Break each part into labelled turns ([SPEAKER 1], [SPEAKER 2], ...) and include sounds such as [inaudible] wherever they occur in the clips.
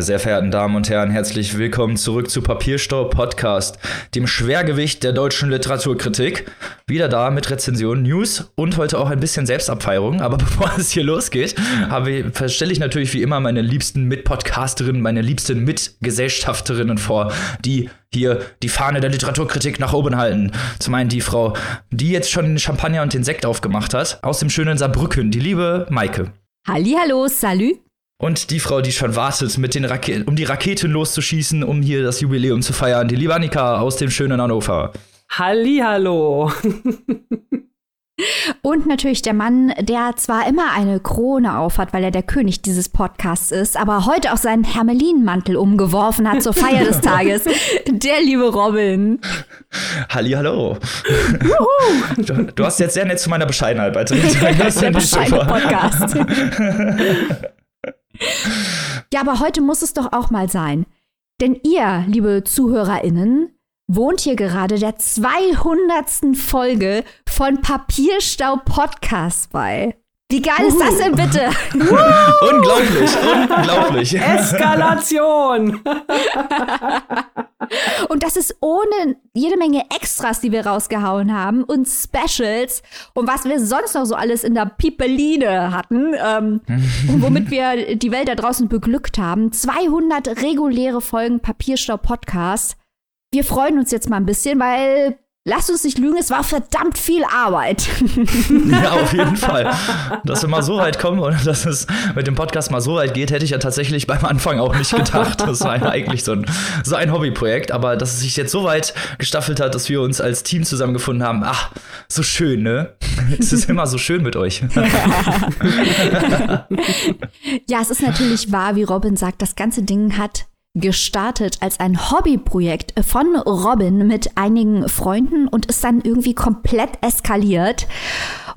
[SPEAKER 1] Meine sehr verehrten Damen und Herren, herzlich willkommen zurück zu Papierstau Podcast, dem Schwergewicht der deutschen Literaturkritik. Wieder da mit Rezensionen, News und heute auch ein bisschen Selbstabfeierung. Aber [laughs] bevor es hier losgeht, stelle ich natürlich wie immer meine liebsten Mitpodcasterinnen, meine liebsten Mitgesellschafterinnen vor, die hier die Fahne der Literaturkritik nach oben halten. Zum einen die Frau, die jetzt schon den Champagner und den Sekt aufgemacht hat, aus dem schönen Saarbrücken, die liebe Maike.
[SPEAKER 2] Hallihallo, salut.
[SPEAKER 1] Und die Frau, die schon wartet, mit den Rake um die Raketen loszuschießen, um hier das Jubiläum zu feiern, die liebe Annika aus dem schönen Hannover.
[SPEAKER 3] Hallihallo. [laughs]
[SPEAKER 2] Und natürlich der Mann, der zwar immer eine Krone aufhat, weil er der König dieses Podcasts ist, aber heute auch seinen Hermelinmantel umgeworfen hat zur Feier des [laughs] Tages. Der liebe Robin.
[SPEAKER 1] Hallihallo. Du, du hast jetzt sehr nett zu meiner Bescheidenheit beizutragen. [laughs]
[SPEAKER 2] Das der bescheidene Podcast. Ja, aber heute muss es doch auch mal sein. Denn ihr, liebe ZuhörerInnen, wohnt hier gerade der 200. Folge von Papierstau Podcast bei. Wie geil ist das denn bitte?
[SPEAKER 1] unglaublich, unglaublich.
[SPEAKER 3] Eskalation. [laughs]
[SPEAKER 2] und das ist ohne jede Menge Extras, die wir rausgehauen haben und Specials und was wir sonst noch so alles in der Pipeline hatten ähm, [laughs] und womit wir die Welt da draußen beglückt haben. 200 reguläre Folgen Papierstau Podcast. Wir freuen uns jetzt mal ein bisschen, weil Lass uns nicht lügen, es war verdammt viel Arbeit. [laughs]
[SPEAKER 1] ja, auf jeden Fall. Dass wir mal so weit kommen und dass es mit dem Podcast mal so weit geht, hätte ich ja tatsächlich beim Anfang auch nicht gedacht. Das war ja eigentlich so ein, so ein Hobbyprojekt. Aber dass es sich jetzt so weit gestaffelt hat, dass wir uns als Team zusammengefunden haben, ach, so schön, ne? Es ist immer so schön mit euch. [laughs]
[SPEAKER 2] ja, es ist natürlich wahr, wie Robin sagt, das ganze Ding hat gestartet als ein Hobbyprojekt von Robin mit einigen Freunden und ist dann irgendwie komplett eskaliert.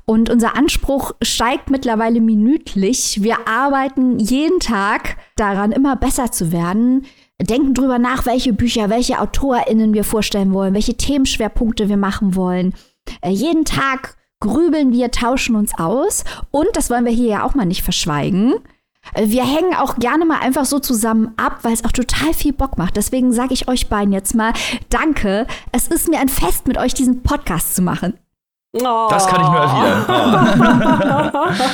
[SPEAKER 2] Und unser Anspruch steigt mittlerweile minütlich. Wir arbeiten jeden Tag daran, immer besser zu werden, denken drüber nach, welche Bücher, welche AutorInnen wir vorstellen wollen, welche Themenschwerpunkte wir machen wollen. Äh, jeden Tag grübeln wir, tauschen uns aus. Und das wollen wir hier ja auch mal nicht verschweigen. Wir hängen auch gerne mal einfach so zusammen ab, weil es auch total viel Bock macht. Deswegen sage ich euch beiden jetzt mal Danke. Es ist mir ein Fest, mit euch diesen Podcast zu machen.
[SPEAKER 1] Oh. Das kann ich nur erwidern.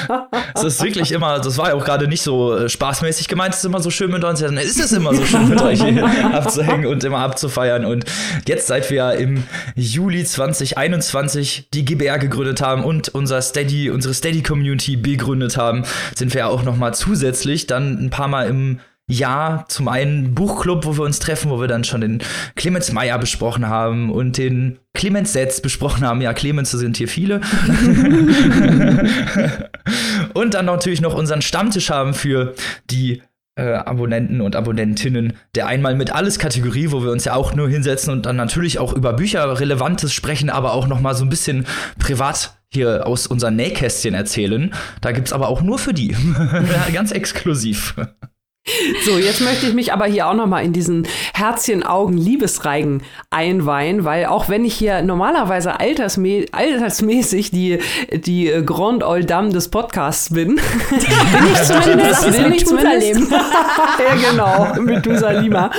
[SPEAKER 1] Oh. [laughs] es ist wirklich immer, das war ja auch gerade nicht so äh, spaßmäßig gemeint, es ist immer so schön mit uns. Dann ist es immer so schön mit euch [laughs] abzuhängen und immer abzufeiern. Und jetzt, seit wir im Juli 2021 die GBR gegründet haben und unser Steady, unsere Steady-Community begründet haben, sind wir ja auch noch mal zusätzlich dann ein paar Mal im ja, zum einen Buchclub, wo wir uns treffen, wo wir dann schon den Clemens Meyer besprochen haben und den Clemens Setz besprochen haben. Ja, Clemens sind hier viele. [laughs] und dann natürlich noch unseren Stammtisch haben für die äh, Abonnenten und Abonnentinnen der einmal mit alles Kategorie, wo wir uns ja auch nur hinsetzen und dann natürlich auch über Bücher Relevantes sprechen, aber auch noch mal so ein bisschen privat hier aus unseren Nähkästchen erzählen. Da gibt's aber auch nur für die. [laughs] Ganz exklusiv. [laughs]
[SPEAKER 3] So, jetzt möchte ich mich aber hier auch noch mal in diesen Herzchen-Augen-Liebesreigen einweihen, weil auch wenn ich hier normalerweise altersmä altersmäßig die, die Grand Old Dame des Podcasts bin, [laughs] bin ich zumindest, bin ich zumindest [laughs] ja genau, Methusalima,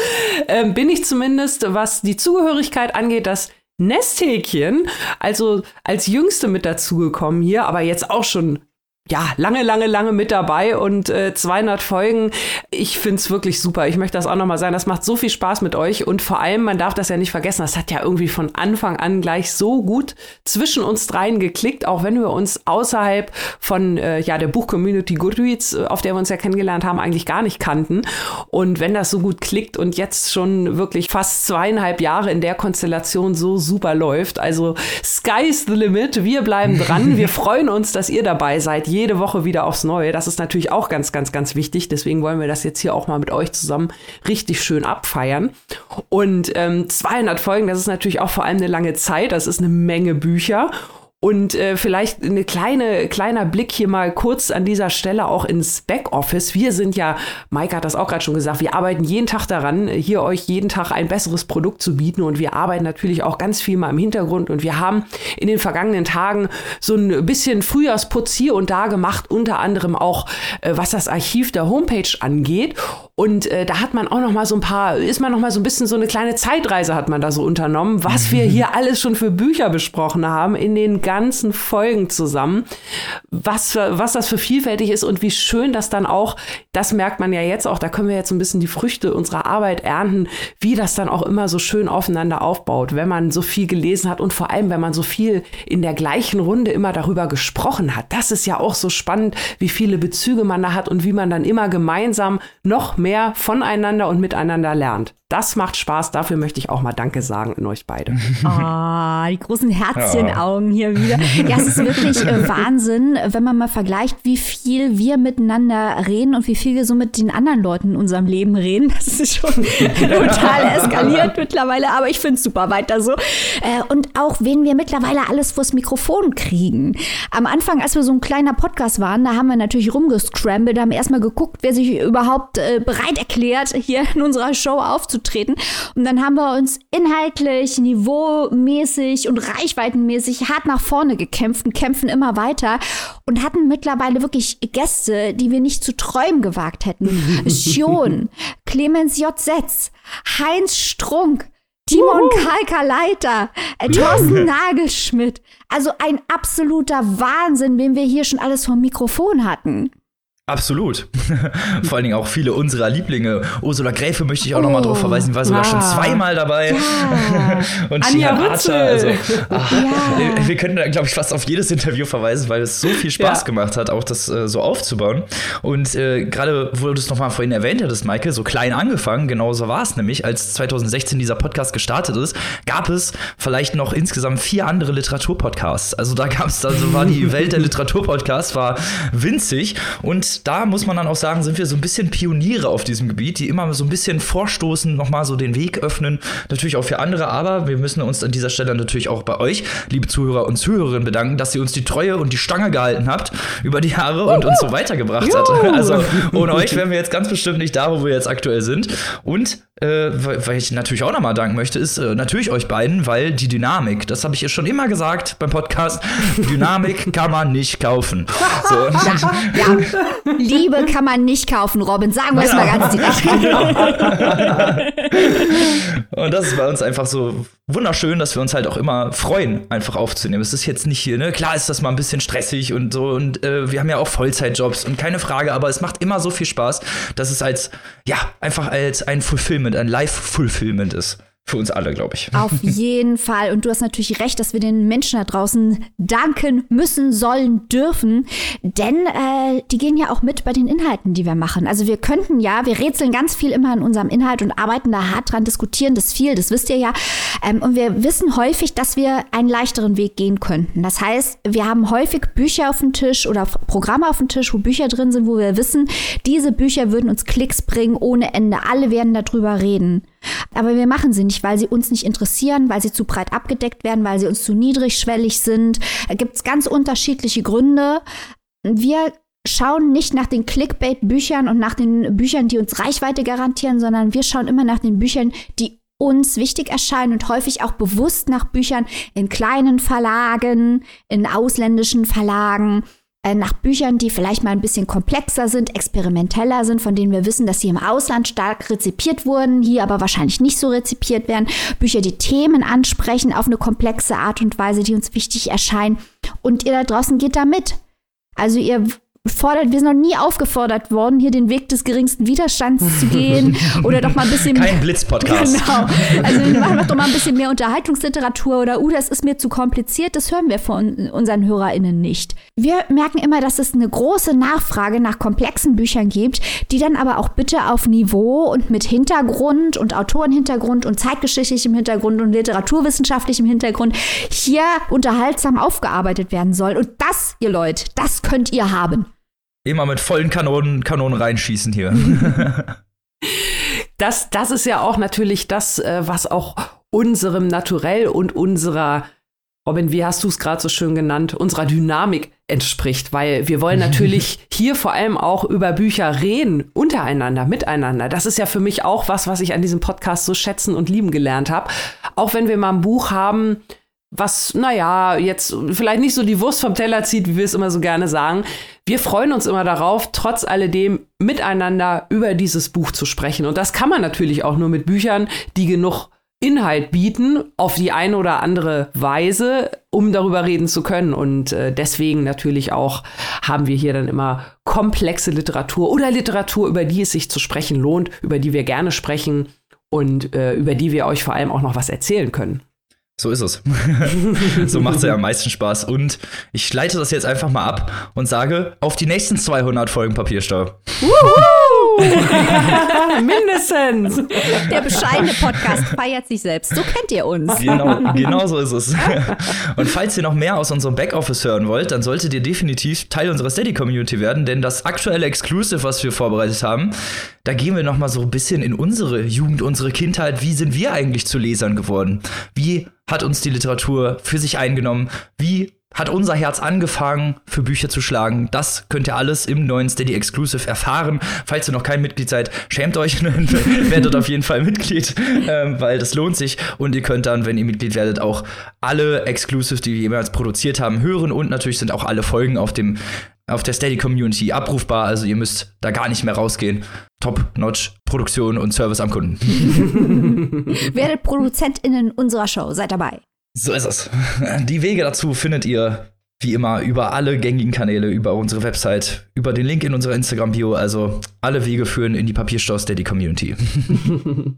[SPEAKER 3] äh, bin ich zumindest, was die Zugehörigkeit angeht, das Nesthäkchen, also als Jüngste mit dazugekommen hier, aber jetzt auch schon ja, lange, lange, lange mit dabei und äh, 200 Folgen. Ich find's wirklich super. Ich möchte das auch nochmal sagen. Das macht so viel Spaß mit euch und vor allem, man darf das ja nicht vergessen, das hat ja irgendwie von Anfang an gleich so gut zwischen uns dreien geklickt, auch wenn wir uns außerhalb von äh, ja, der Buchcommunity Goodreads, äh, auf der wir uns ja kennengelernt haben, eigentlich gar nicht kannten. Und wenn das so gut klickt und jetzt schon wirklich fast zweieinhalb Jahre in der Konstellation so super läuft, also sky's the limit. Wir bleiben dran. [laughs] Wir freuen uns, dass ihr dabei seid jede Woche wieder aufs Neue. Das ist natürlich auch ganz, ganz, ganz wichtig. Deswegen wollen wir das jetzt hier auch mal mit euch zusammen richtig schön abfeiern. Und ähm, 200 Folgen, das ist natürlich auch vor allem eine lange Zeit. Das ist eine Menge Bücher. Und äh, vielleicht eine kleine, kleiner Blick hier mal kurz an dieser Stelle auch ins Backoffice. Wir sind ja, Maike hat das auch gerade schon gesagt, wir arbeiten jeden Tag daran, hier euch jeden Tag ein besseres Produkt zu bieten. Und wir arbeiten natürlich auch ganz viel mal im Hintergrund. Und wir haben in den vergangenen Tagen so ein bisschen Frühjahrsputz hier und da gemacht, unter anderem auch, äh, was das Archiv der Homepage angeht. Und äh, da hat man auch noch mal so ein paar, ist man noch mal so ein bisschen so eine kleine Zeitreise hat man da so unternommen, was wir [laughs] hier alles schon für Bücher besprochen haben in den ganzen Folgen zusammen, was, für, was das für vielfältig ist und wie schön das dann auch, das merkt man ja jetzt auch, da können wir jetzt ein bisschen die Früchte unserer Arbeit ernten, wie das dann auch immer so schön aufeinander aufbaut, wenn man so viel gelesen hat und vor allem, wenn man so viel in der gleichen Runde immer darüber gesprochen hat. Das ist ja auch so spannend, wie viele Bezüge man da hat und wie man dann immer gemeinsam noch mehr voneinander und miteinander lernt. Das macht Spaß. Dafür möchte ich auch mal Danke sagen an euch beide. [laughs]
[SPEAKER 2] Ah, oh, die großen Herzchenaugen hier wieder. Ja, es ist wirklich äh, Wahnsinn, wenn man mal vergleicht, wie viel wir miteinander reden und wie viel wir so mit den anderen Leuten in unserem Leben reden. Das ist schon [laughs] total eskaliert mittlerweile, aber ich finde es super weiter so. Äh, und auch, wen wir mittlerweile alles vors Mikrofon kriegen. Am Anfang, als wir so ein kleiner Podcast waren, da haben wir natürlich rumgescrambled, haben erstmal geguckt, wer sich überhaupt äh, bereit erklärt, hier in unserer Show aufzutreten aufzutreten. Und dann haben wir uns inhaltlich, niveaumäßig und reichweitenmäßig hart nach vorne gekämpft und kämpfen immer weiter und hatten mittlerweile wirklich Gäste, die wir nicht zu träumen gewagt hätten. [laughs] Schon, Clemens J. Setz, Heinz Strunk, Timon Kalkaleiter, äh, Thorsten Nagelschmidt. Also ein absoluter Wahnsinn, wen wir hier schon alles vom Mikrofon hatten.
[SPEAKER 1] Absolut. [laughs] Vor allen Dingen auch viele unserer Lieblinge. Ursula Gräfe möchte ich auch oh, noch mal drauf verweisen, war sogar wow. schon zweimal dabei. Ja. [laughs] Und Anja Archer. Also, ach, ja. Wir können da, glaube ich, fast auf jedes Interview verweisen, weil es so viel Spaß ja. gemacht hat, auch das äh, so aufzubauen. Und äh, gerade, wo du es noch mal vorhin erwähnt hattest, Maike, so klein angefangen, genauso war es nämlich, als 2016 dieser Podcast gestartet ist, gab es vielleicht noch insgesamt vier andere Literaturpodcasts. Also da gab es, also war die Welt der [laughs] Literaturpodcasts war winzig und da muss man dann auch sagen, sind wir so ein bisschen Pioniere auf diesem Gebiet, die immer so ein bisschen vorstoßen, nochmal so den Weg öffnen. Natürlich auch für andere, aber wir müssen uns an dieser Stelle natürlich auch bei euch, liebe Zuhörer und Zuhörerinnen, bedanken, dass ihr uns die Treue und die Stange gehalten habt über die Jahre und uns so weitergebracht habt. Also ohne euch wären wir jetzt ganz bestimmt nicht da, wo wir jetzt aktuell sind. Und äh, weil ich natürlich auch nochmal danken möchte, ist äh, natürlich euch beiden, weil die Dynamik, das habe ich ja schon immer gesagt beim Podcast, Dynamik kann man nicht kaufen. [laughs] So.
[SPEAKER 2] Ja, ja. Liebe kann man nicht kaufen, Robin, sagen wir es mal ganz direkt. [laughs] [laughs]
[SPEAKER 1] Und das ist bei uns einfach so wunderschön, dass wir uns halt auch immer freuen, einfach aufzunehmen. Es ist jetzt nicht hier, ne? Klar ist das mal ein bisschen stressig und so und äh, wir haben ja auch Vollzeitjobs und keine Frage, aber es macht immer so viel Spaß, dass es als, ja, einfach als ein Fulfillment, ein Live-Fulfillment ist für uns alle, glaube ich.
[SPEAKER 2] Auf [laughs] jeden Fall. Und du hast natürlich recht, dass wir den Menschen da draußen danken müssen, sollen, dürfen. Denn äh, die gehen ja auch mit bei den Inhalten, die wir machen. Also wir könnten ja, wir rätseln ganz viel immer an unserem Inhalt und arbeiten da hart dran, diskutieren das viel, das wisst ihr ja. Ähm, und wir wissen häufig, dass wir einen leichteren Weg gehen könnten. Das heißt, wir haben häufig Bücher auf dem Tisch oder Programme auf dem Tisch, wo Bücher drin sind, wo wir wissen, diese Bücher würden uns Klicks bringen ohne Ende. Alle werden darüber reden. Aber wir machen sie nicht, weil sie uns nicht interessieren, weil sie zu breit abgedeckt werden, weil sie uns zu niedrigschwellig sind. Da gibt es ganz unterschiedliche Gründe. Wir schauen nicht nach den Clickbait-Büchern und nach den Büchern, die uns Reichweite garantieren, sondern wir schauen immer nach den Büchern, die uns wichtig erscheinen und häufig auch bewusst nach Büchern in kleinen Verlagen, in ausländischen Verlagen, äh, nach Büchern, die vielleicht mal ein bisschen komplexer sind, experimenteller sind, von denen wir wissen, dass sie im Ausland stark rezipiert wurden, hier aber wahrscheinlich nicht so rezipiert werden. Bücher, die Themen ansprechen auf eine komplexe Art und Weise, die uns wichtig erscheinen. Und ihr da draußen geht da mit. Also ihr fordert, wir sind noch nie aufgefordert worden, hier den Weg des geringsten Widerstands zu [laughs] gehen oder doch mal ein bisschen
[SPEAKER 1] Kein Blitz-Podcast. [laughs] Genau.
[SPEAKER 2] Also wir machen doch mal ein bisschen mehr Unterhaltungsliteratur oder, uh, das ist mir zu kompliziert, das hören wir von unseren HörerInnen nicht. Wir merken immer, dass es eine große Nachfrage nach komplexen Büchern gibt, die dann aber auch bitte auf Niveau und mit Hintergrund und Autorenhintergrund und zeitgeschichtlichem Hintergrund und literaturwissenschaftlichem Hintergrund hier unterhaltsam aufgearbeitet werden sollen. Und das, ihr Leute, das könnt ihr haben.
[SPEAKER 1] Immer mit vollen Kanonen, Kanonen reinschießen hier.
[SPEAKER 3] das, das ist ja auch natürlich das, äh, was auch unserem Naturell und unserer, Robin, wie hast du es gerade so schön genannt, unserer Dynamik entspricht, weil wir wollen [laughs] natürlich hier vor allem auch über Bücher reden, untereinander, miteinander. Das ist ja für mich auch was, was ich an diesem Podcast so schätzen und lieben gelernt habe. Auch wenn wir mal ein Buch haben, was, naja, jetzt vielleicht nicht so die Wurst vom Teller zieht, wie wir es immer so gerne sagen. Wir freuen uns immer darauf, trotz alledem miteinander über dieses Buch zu sprechen. Und das kann man natürlich auch nur mit Büchern, die genug Inhalt bieten, auf die eine oder andere Weise, um darüber reden zu können. Und äh, deswegen natürlich auch haben wir hier dann immer komplexe Literatur oder Literatur, über die es sich zu sprechen lohnt, über die wir gerne sprechen und äh, über die wir euch vor allem auch noch was erzählen können.
[SPEAKER 1] So ist es. [laughs] so macht es ja am meisten Spaß. Und ich leite das jetzt einfach mal ab und sage auf die nächsten 200 Folgen Papierstau. [laughs]
[SPEAKER 3] Mindestens.
[SPEAKER 2] Der bescheidene Podcast feiert sich selbst. So kennt ihr uns.
[SPEAKER 1] Genau, genau so ist es. Und falls ihr noch mehr aus unserem Backoffice hören wollt, dann solltet ihr definitiv Teil unserer Steady-Community werden, denn das aktuelle Exclusive, was wir vorbereitet haben, da gehen wir noch mal so ein bisschen in unsere Jugend, unsere Kindheit. Wie sind wir eigentlich zu Lesern geworden? Wie hat uns die Literatur für sich eingenommen? Wie hat unser Herz angefangen, für Bücher zu schlagen. Das könnt ihr alles im neuen Steady Exclusive erfahren. Falls ihr noch kein Mitglied seid, schämt euch, [laughs] werdet auf jeden Fall Mitglied, ähm, weil das lohnt sich. Und ihr könnt dann, wenn ihr Mitglied werdet, auch alle Exclusives, die wir jemals produziert haben, hören. Und natürlich sind auch alle Folgen auf dem auf der Steady Community abrufbar. Also ihr müsst da gar nicht mehr rausgehen. Top-Notch Produktion und Service am Kunden. [laughs]
[SPEAKER 2] Werdet ProduzentInnen unserer Show. Seid dabei.
[SPEAKER 1] So ist es. [laughs] Die Wege dazu findet ihr wie immer über alle gängigen Kanäle, über unsere Website, über den Link in unserer Instagram-Bio. Also alle Wege führen in die Papierstau Steady Community.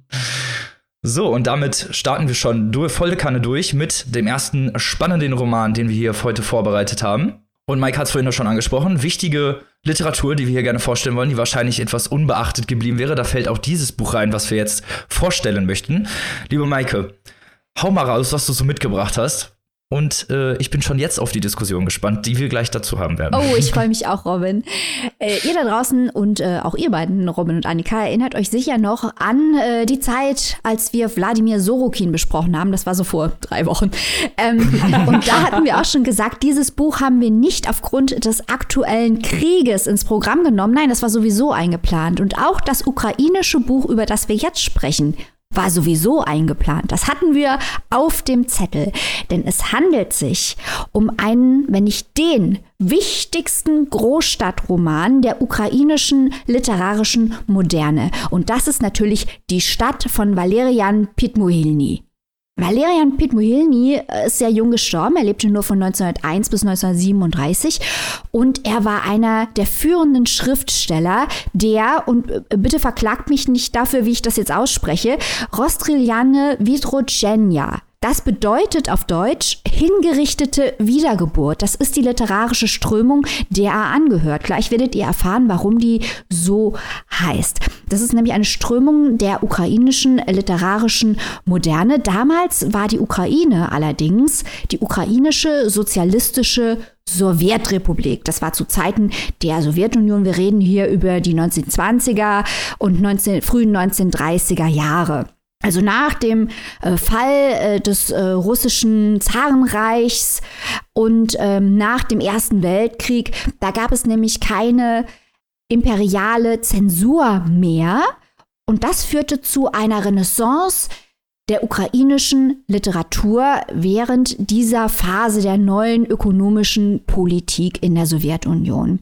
[SPEAKER 1] [laughs] so, und damit starten wir schon durch, volle Kanne durch mit dem ersten spannenden Roman, den wir hier heute vorbereitet haben. Und Mike hat es vorhin schon angesprochen. Wichtige Literatur, die wir hier gerne vorstellen wollen, die wahrscheinlich etwas unbeachtet geblieben wäre. Da fällt auch dieses Buch rein, was wir jetzt vorstellen möchten. Liebe Maike, hau mal raus, was du so mitgebracht hast. Und äh, ich bin schon jetzt auf die Diskussion gespannt, die wir gleich dazu haben werden.
[SPEAKER 2] Oh, ich freue [laughs] mich auch, Robin. Äh, ihr da draußen und äh, auch ihr beiden, Robin und Annika, erinnert euch sicher noch an äh, die Zeit, als wir Wladimir Sorokin besprochen haben. Das war so vor drei Wochen. Ähm, [laughs] und da hatten wir auch schon gesagt, dieses Buch haben wir nicht aufgrund des aktuellen Krieges ins Programm genommen. Nein, das war sowieso eingeplant. Und auch das ukrainische Buch, über das wir jetzt sprechen, war sowieso eingeplant. Das hatten wir auf dem Zettel. Denn es handelt sich um einen, wenn nicht den wichtigsten Großstadtroman der ukrainischen literarischen Moderne. Und das ist natürlich die Stadt von Valerian Pitmuhilny. Valerian Pitmuhilny äh, ist sehr jung gestorben. Er lebte nur von 1901 bis 1937 und er war einer der führenden Schriftsteller der, und äh, bitte verklagt mich nicht dafür, wie ich das jetzt ausspreche, Rostriliane Vidrogenia das bedeutet auf Deutsch hingerichtete Wiedergeburt. Das ist die literarische Strömung, der er angehört. Gleich werdet ihr erfahren, warum die so heißt. Das ist nämlich eine Strömung der ukrainischen literarischen Moderne. Damals war die Ukraine allerdings die ukrainische sozialistische Sowjetrepublik. Das war zu Zeiten der Sowjetunion. Wir reden hier über die 1920er und 19, frühen 1930er Jahre. Also nach dem äh, Fall äh, des äh, russischen Zarenreichs und ähm, nach dem Ersten Weltkrieg, da gab es nämlich keine imperiale Zensur mehr. Und das führte zu einer Renaissance der ukrainischen Literatur während dieser Phase der neuen ökonomischen Politik in der Sowjetunion.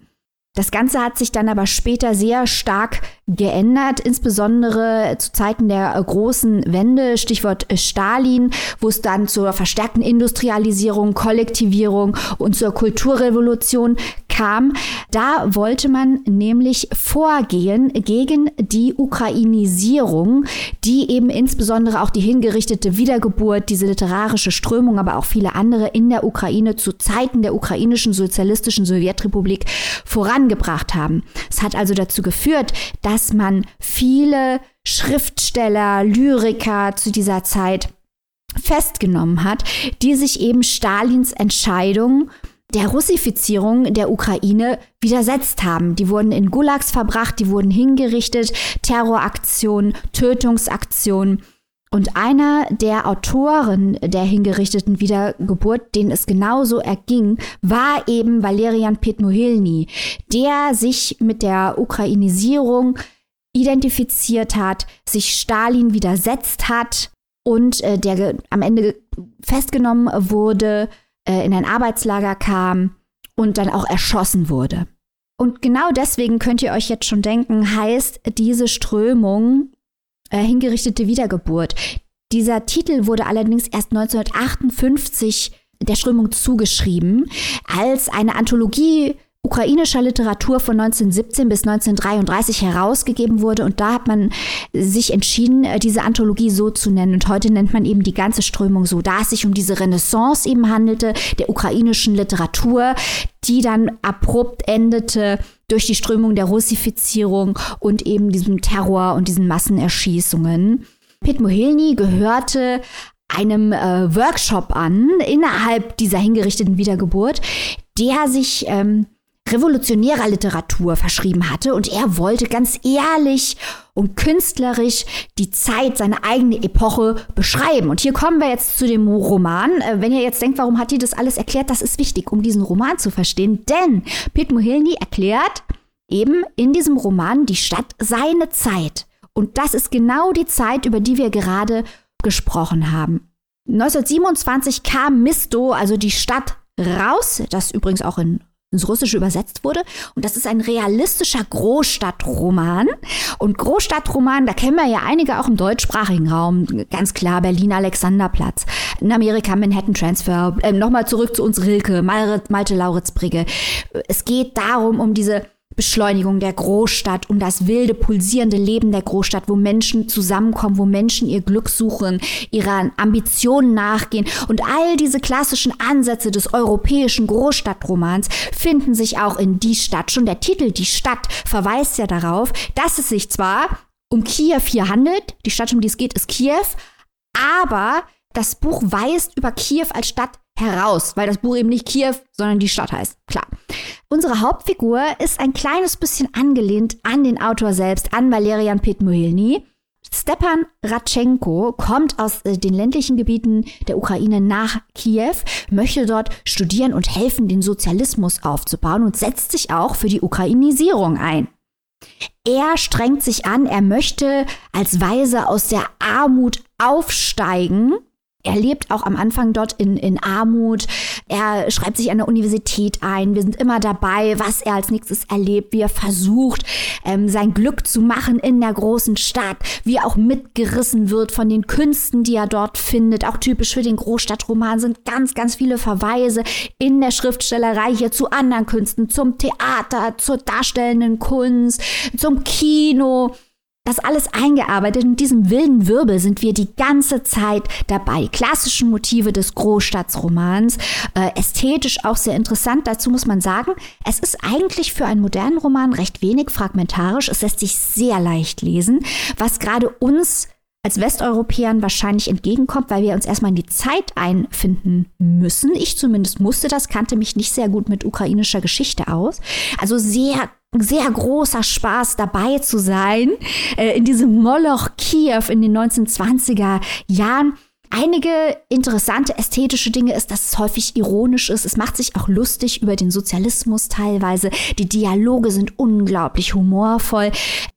[SPEAKER 2] Das Ganze hat sich dann aber später sehr stark geändert, insbesondere zu Zeiten der großen Wende, Stichwort Stalin, wo es dann zur verstärkten Industrialisierung, Kollektivierung und zur Kulturrevolution kam. Da wollte man nämlich vorgehen gegen die Ukrainisierung, die eben insbesondere auch die hingerichtete Wiedergeburt, diese literarische Strömung, aber auch viele andere in der Ukraine zu Zeiten der ukrainischen sozialistischen Sowjetrepublik vorangebracht haben. Es hat also dazu geführt, dass man viele Schriftsteller, Lyriker zu dieser Zeit festgenommen hat, die sich eben Stalins Entscheidung der Russifizierung der Ukraine widersetzt haben. Die wurden in Gulags verbracht, die wurden hingerichtet, Terroraktionen, Tötungsaktionen. Und einer der Autoren der hingerichteten Wiedergeburt, denen es genauso erging, war eben Valerian Petmohilny, der sich mit der Ukrainisierung identifiziert hat, sich Stalin widersetzt hat und äh, der am Ende festgenommen wurde, äh, in ein Arbeitslager kam und dann auch erschossen wurde. Und genau deswegen könnt ihr euch jetzt schon denken, heißt diese Strömung äh, hingerichtete Wiedergeburt. Dieser Titel wurde allerdings erst 1958 der Strömung zugeschrieben, als eine Anthologie ukrainischer Literatur von 1917 bis 1933 herausgegeben wurde. Und da hat man sich entschieden, äh, diese Anthologie so zu nennen. Und heute nennt man eben die ganze Strömung so, da es sich um diese Renaissance eben handelte, der ukrainischen Literatur, die dann abrupt endete durch die Strömung der Russifizierung und eben diesem Terror und diesen Massenerschießungen. Pit Mohilny gehörte einem äh, Workshop an innerhalb dieser hingerichteten Wiedergeburt, der sich ähm, revolutionärer Literatur verschrieben hatte und er wollte ganz ehrlich und künstlerisch die Zeit, seine eigene Epoche beschreiben. Und hier kommen wir jetzt zu dem Roman. Äh, wenn ihr jetzt denkt, warum hat die das alles erklärt, das ist wichtig, um diesen Roman zu verstehen, denn Pete Mohilny erklärt eben in diesem Roman die Stadt seine Zeit. Und das ist genau die Zeit, über die wir gerade gesprochen haben. 1927 kam Misto, also die Stadt, raus, das übrigens auch in ins Russische übersetzt wurde. Und das ist ein realistischer Großstadtroman. Und Großstadtroman, da kennen wir ja einige auch im deutschsprachigen Raum. Ganz klar, Berlin Alexanderplatz. In Amerika Manhattan Transfer. Äh, Nochmal zurück zu uns Rilke, Malte Lauritzbrigge. Es geht darum, um diese Beschleunigung der Großstadt, um das wilde, pulsierende Leben der Großstadt, wo Menschen zusammenkommen, wo Menschen ihr Glück suchen, ihrer Ambitionen nachgehen. Und all diese klassischen Ansätze des europäischen Großstadtromans finden sich auch in Die Stadt. Schon der Titel Die Stadt verweist ja darauf, dass es sich zwar um Kiew hier handelt, die Stadt, um die es geht, ist Kiew, aber das Buch weist über Kiew als Stadt heraus, weil das Buch eben nicht Kiew, sondern die Stadt heißt. Klar. Unsere Hauptfigur ist ein kleines bisschen angelehnt an den Autor selbst, an Valerian Petmohilny. Stepan Ratchenko kommt aus äh, den ländlichen Gebieten der Ukraine nach Kiew, möchte dort studieren und helfen, den Sozialismus aufzubauen und setzt sich auch für die Ukrainisierung ein. Er strengt sich an, er möchte als Weise aus der Armut aufsteigen er lebt auch am Anfang dort in, in Armut. Er schreibt sich an der Universität ein. Wir sind immer dabei, was er als nächstes erlebt, wie er versucht, ähm, sein Glück zu machen in der großen Stadt, wie er auch mitgerissen wird von den Künsten, die er dort findet. Auch typisch für den Großstadtroman sind ganz, ganz viele Verweise in der Schriftstellerei hier zu anderen Künsten, zum Theater, zur darstellenden Kunst, zum Kino das alles eingearbeitet. In diesem wilden Wirbel sind wir die ganze Zeit dabei. Klassische Motive des Großstadtsromans, äh, ästhetisch auch sehr interessant. Dazu muss man sagen, es ist eigentlich für einen modernen Roman recht wenig fragmentarisch. Es lässt sich sehr leicht lesen, was gerade uns als Westeuropäern wahrscheinlich entgegenkommt, weil wir uns erstmal in die Zeit einfinden müssen. Ich zumindest musste das, kannte mich nicht sehr gut mit ukrainischer Geschichte aus. Also sehr sehr großer Spaß dabei zu sein äh, in diesem Moloch Kiew in den 1920er Jahren. Einige interessante ästhetische Dinge ist, dass es häufig ironisch ist. Es macht sich auch lustig über den Sozialismus teilweise. Die Dialoge sind unglaublich humorvoll.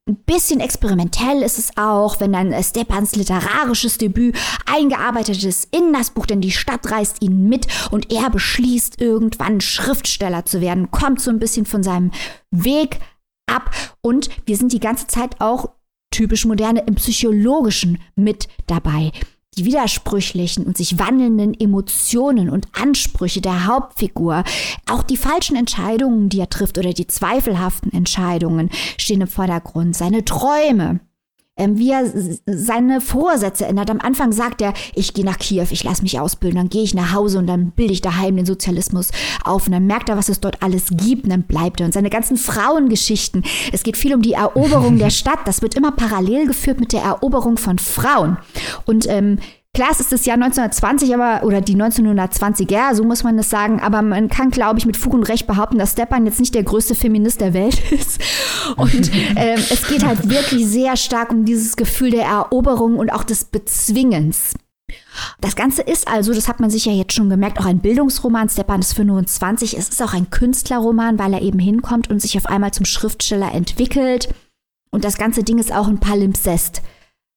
[SPEAKER 2] Ein bisschen experimentell ist es auch, wenn dann Stepans literarisches Debüt eingearbeitet ist in das Buch, denn die Stadt reißt ihn mit und er beschließt irgendwann Schriftsteller zu werden, kommt so ein bisschen von seinem Weg ab und wir sind die ganze Zeit auch typisch moderne im psychologischen mit dabei die widersprüchlichen und sich wandelnden Emotionen und Ansprüche der Hauptfigur, auch die falschen Entscheidungen, die er trifft oder die zweifelhaften Entscheidungen stehen im Vordergrund, seine Träume, ähm, wie er seine Vorsätze ändert. Am Anfang sagt er, ich gehe nach Kiew, ich lasse mich ausbilden, dann gehe ich nach Hause und dann bilde ich daheim den Sozialismus auf und dann merkt er, was es dort alles gibt und dann bleibt er. Und seine ganzen Frauengeschichten, es geht viel um die Eroberung der [laughs] Stadt, das wird immer parallel geführt mit der Eroberung von Frauen. Und ähm, Klar, es ist das Jahr 1920, aber, oder die 1920er, so muss man das sagen, aber man kann, glaube ich, mit Fug und Recht behaupten, dass Stepan jetzt nicht der größte Feminist der Welt [laughs] ist. Und ähm, es geht halt wirklich sehr stark um dieses Gefühl der Eroberung und auch des Bezwingens. Das Ganze ist also, das hat man sich ja jetzt schon gemerkt, auch ein Bildungsroman. Stepan ist 25. Es ist auch ein Künstlerroman, weil er eben hinkommt und sich auf einmal zum Schriftsteller entwickelt. Und das ganze Ding ist auch ein Palimpsest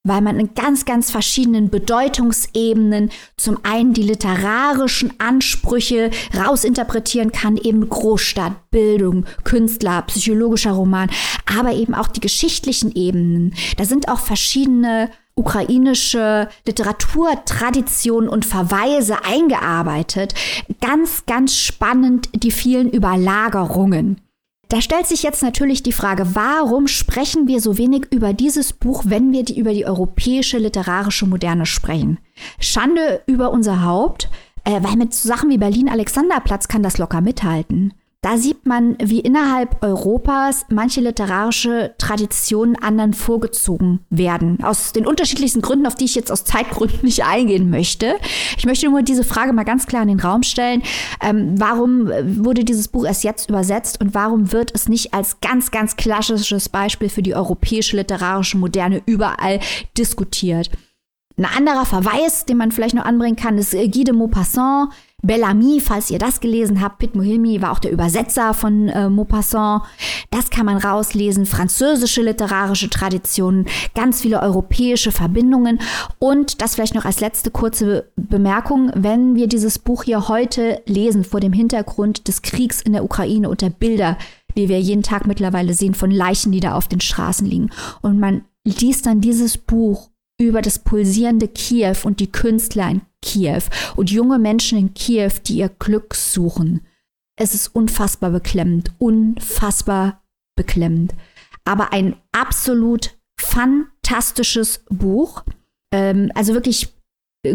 [SPEAKER 2] weil man in ganz, ganz verschiedenen Bedeutungsebenen zum einen die literarischen Ansprüche rausinterpretieren kann, eben Großstadt, Bildung, Künstler, psychologischer Roman, aber eben auch die geschichtlichen Ebenen. Da sind auch verschiedene ukrainische Literaturtraditionen und Verweise eingearbeitet. Ganz, ganz spannend die vielen Überlagerungen. Da stellt sich jetzt natürlich die Frage, warum sprechen wir so wenig über dieses Buch, wenn wir die, über die europäische literarische Moderne sprechen? Schande über unser Haupt, äh, weil mit Sachen wie Berlin-Alexanderplatz kann das locker mithalten. Da sieht man, wie innerhalb Europas manche literarische Traditionen anderen vorgezogen werden. Aus den unterschiedlichsten Gründen, auf die ich jetzt aus Zeitgründen nicht eingehen möchte. Ich möchte nur diese Frage mal ganz klar in den Raum stellen. Ähm, warum wurde dieses Buch erst jetzt übersetzt und warum wird es nicht als ganz, ganz klassisches Beispiel für die europäische literarische Moderne überall diskutiert? Ein anderer Verweis, den man vielleicht noch anbringen kann, ist Guy de Maupassant, Bellamy, falls ihr das gelesen habt. Pitt Mohilmi war auch der Übersetzer von äh, Maupassant. Das kann man rauslesen. Französische literarische Traditionen, ganz viele europäische Verbindungen. Und das vielleicht noch als letzte kurze Bemerkung. Wenn wir dieses Buch hier heute lesen vor dem Hintergrund des Kriegs in der Ukraine und der Bilder, die wir jeden Tag mittlerweile sehen von Leichen, die da auf den Straßen liegen. Und man liest dann dieses Buch über das pulsierende Kiew und die Künstler in Kiew und junge Menschen in Kiew, die ihr Glück suchen. Es ist unfassbar beklemmend, unfassbar beklemmend. Aber ein absolut fantastisches Buch. Ähm, also wirklich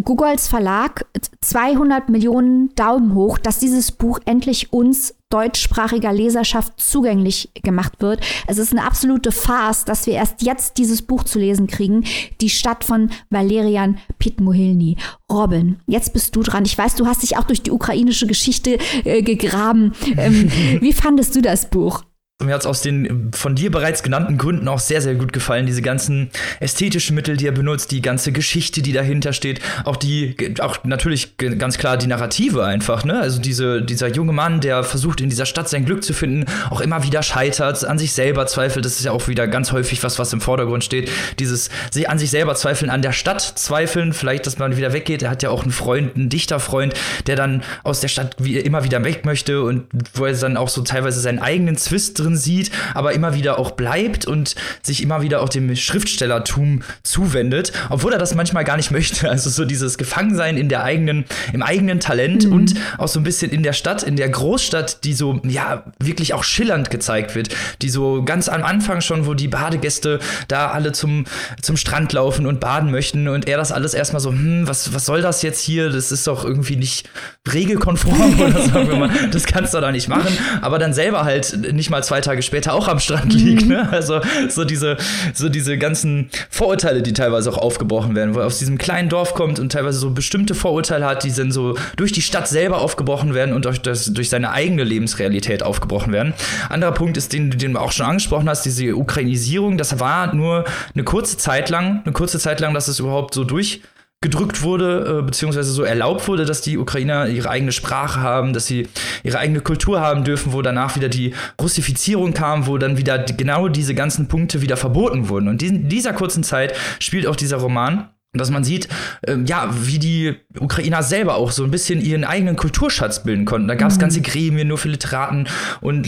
[SPEAKER 2] Googles Verlag 200 Millionen Daumen hoch, dass dieses Buch endlich uns deutschsprachiger Leserschaft zugänglich gemacht wird. Es ist eine absolute Farce, dass wir erst jetzt dieses Buch zu lesen kriegen. Die Stadt von Valerian Pitmuhilny. Robin, jetzt bist du dran. Ich weiß, du hast dich auch durch die ukrainische Geschichte äh, gegraben. Ähm, [laughs] wie fandest du das Buch?
[SPEAKER 1] Mir hat es aus den von dir bereits genannten Gründen auch sehr, sehr gut gefallen. Diese ganzen ästhetischen Mittel, die er benutzt, die ganze Geschichte, die dahinter steht, auch die, auch natürlich ganz klar die Narrative einfach, ne? Also diese, dieser junge Mann, der versucht in dieser Stadt sein Glück zu finden, auch immer wieder scheitert, an sich selber zweifelt. Das ist ja auch wieder ganz häufig was, was im Vordergrund steht. Dieses sich an sich selber zweifeln, an der Stadt zweifeln, vielleicht, dass man wieder weggeht. Er hat ja auch einen Freund, einen Dichterfreund, der dann aus der Stadt wie, immer wieder weg möchte und wo er dann auch so teilweise seinen eigenen Zwist drin sieht, aber immer wieder auch bleibt und sich immer wieder auch dem Schriftstellertum zuwendet, obwohl er das manchmal gar nicht möchte. [laughs] Also so dieses Gefangensein in der eigenen, im eigenen Talent mhm. und auch so ein bisschen in der Stadt, in der Großstadt, die so, ja, wirklich auch schillernd gezeigt wird, die so ganz am Anfang schon, wo die Badegäste da alle zum, zum Strand laufen und baden möchten und er das alles erstmal so, hm, was, was soll das jetzt hier? Das ist doch irgendwie nicht regelkonform [laughs] oder sagen wir mal, das kannst du da nicht machen, aber dann selber halt nicht mal zwei Tage später auch am Strand liegt. Ne? Also so diese, so diese ganzen Vorurteile, die teilweise auch aufgebrochen werden, wo er aus diesem kleinen Dorf kommt und teilweise so bestimmte Vorurteile hat, die dann so durch die Stadt selber aufgebrochen werden und durch, das, durch seine eigene Lebensrealität aufgebrochen werden. Anderer Punkt ist, den, den du auch schon angesprochen hast, diese Ukrainisierung, das war nur eine kurze Zeit lang, eine kurze Zeit lang, dass es überhaupt so durch gedrückt wurde, äh, beziehungsweise so erlaubt wurde, dass die Ukrainer ihre eigene Sprache haben, dass sie ihre eigene Kultur haben dürfen, wo danach wieder die Russifizierung kam, wo dann wieder die, genau diese ganzen Punkte wieder verboten wurden. Und in dieser kurzen Zeit spielt auch dieser Roman dass man sieht, ähm, ja, wie die Ukrainer selber auch so ein bisschen ihren eigenen Kulturschatz bilden konnten. Da gab es mhm. ganze Gremien nur für Literaten und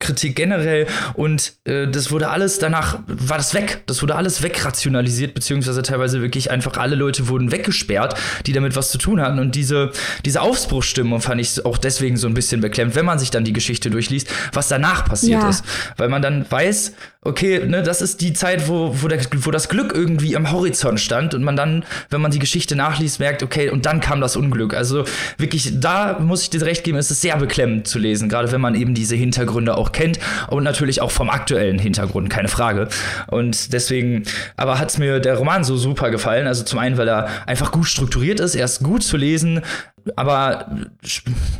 [SPEAKER 1] Literaturkritik generell und äh, das wurde alles danach war das weg. Das wurde alles wegrationalisiert beziehungsweise teilweise wirklich einfach alle Leute wurden weggesperrt, die damit was zu tun hatten und diese diese Aufbruchsstimmung fand ich auch deswegen so ein bisschen beklemmt, wenn man sich dann die Geschichte durchliest, was danach passiert ja. ist, weil man dann weiß, okay, ne, das ist die Zeit, wo wo, der, wo das Glück irgendwie am Horizont Horizont stand und man dann, wenn man die Geschichte nachliest, merkt, okay, und dann kam das Unglück. Also wirklich, da muss ich dir recht geben, es ist sehr beklemmend zu lesen, gerade wenn man eben diese Hintergründe auch kennt und natürlich auch vom aktuellen Hintergrund, keine Frage. Und deswegen, aber hat mir der Roman so super gefallen. Also zum einen, weil er einfach gut strukturiert ist, er ist gut zu lesen, aber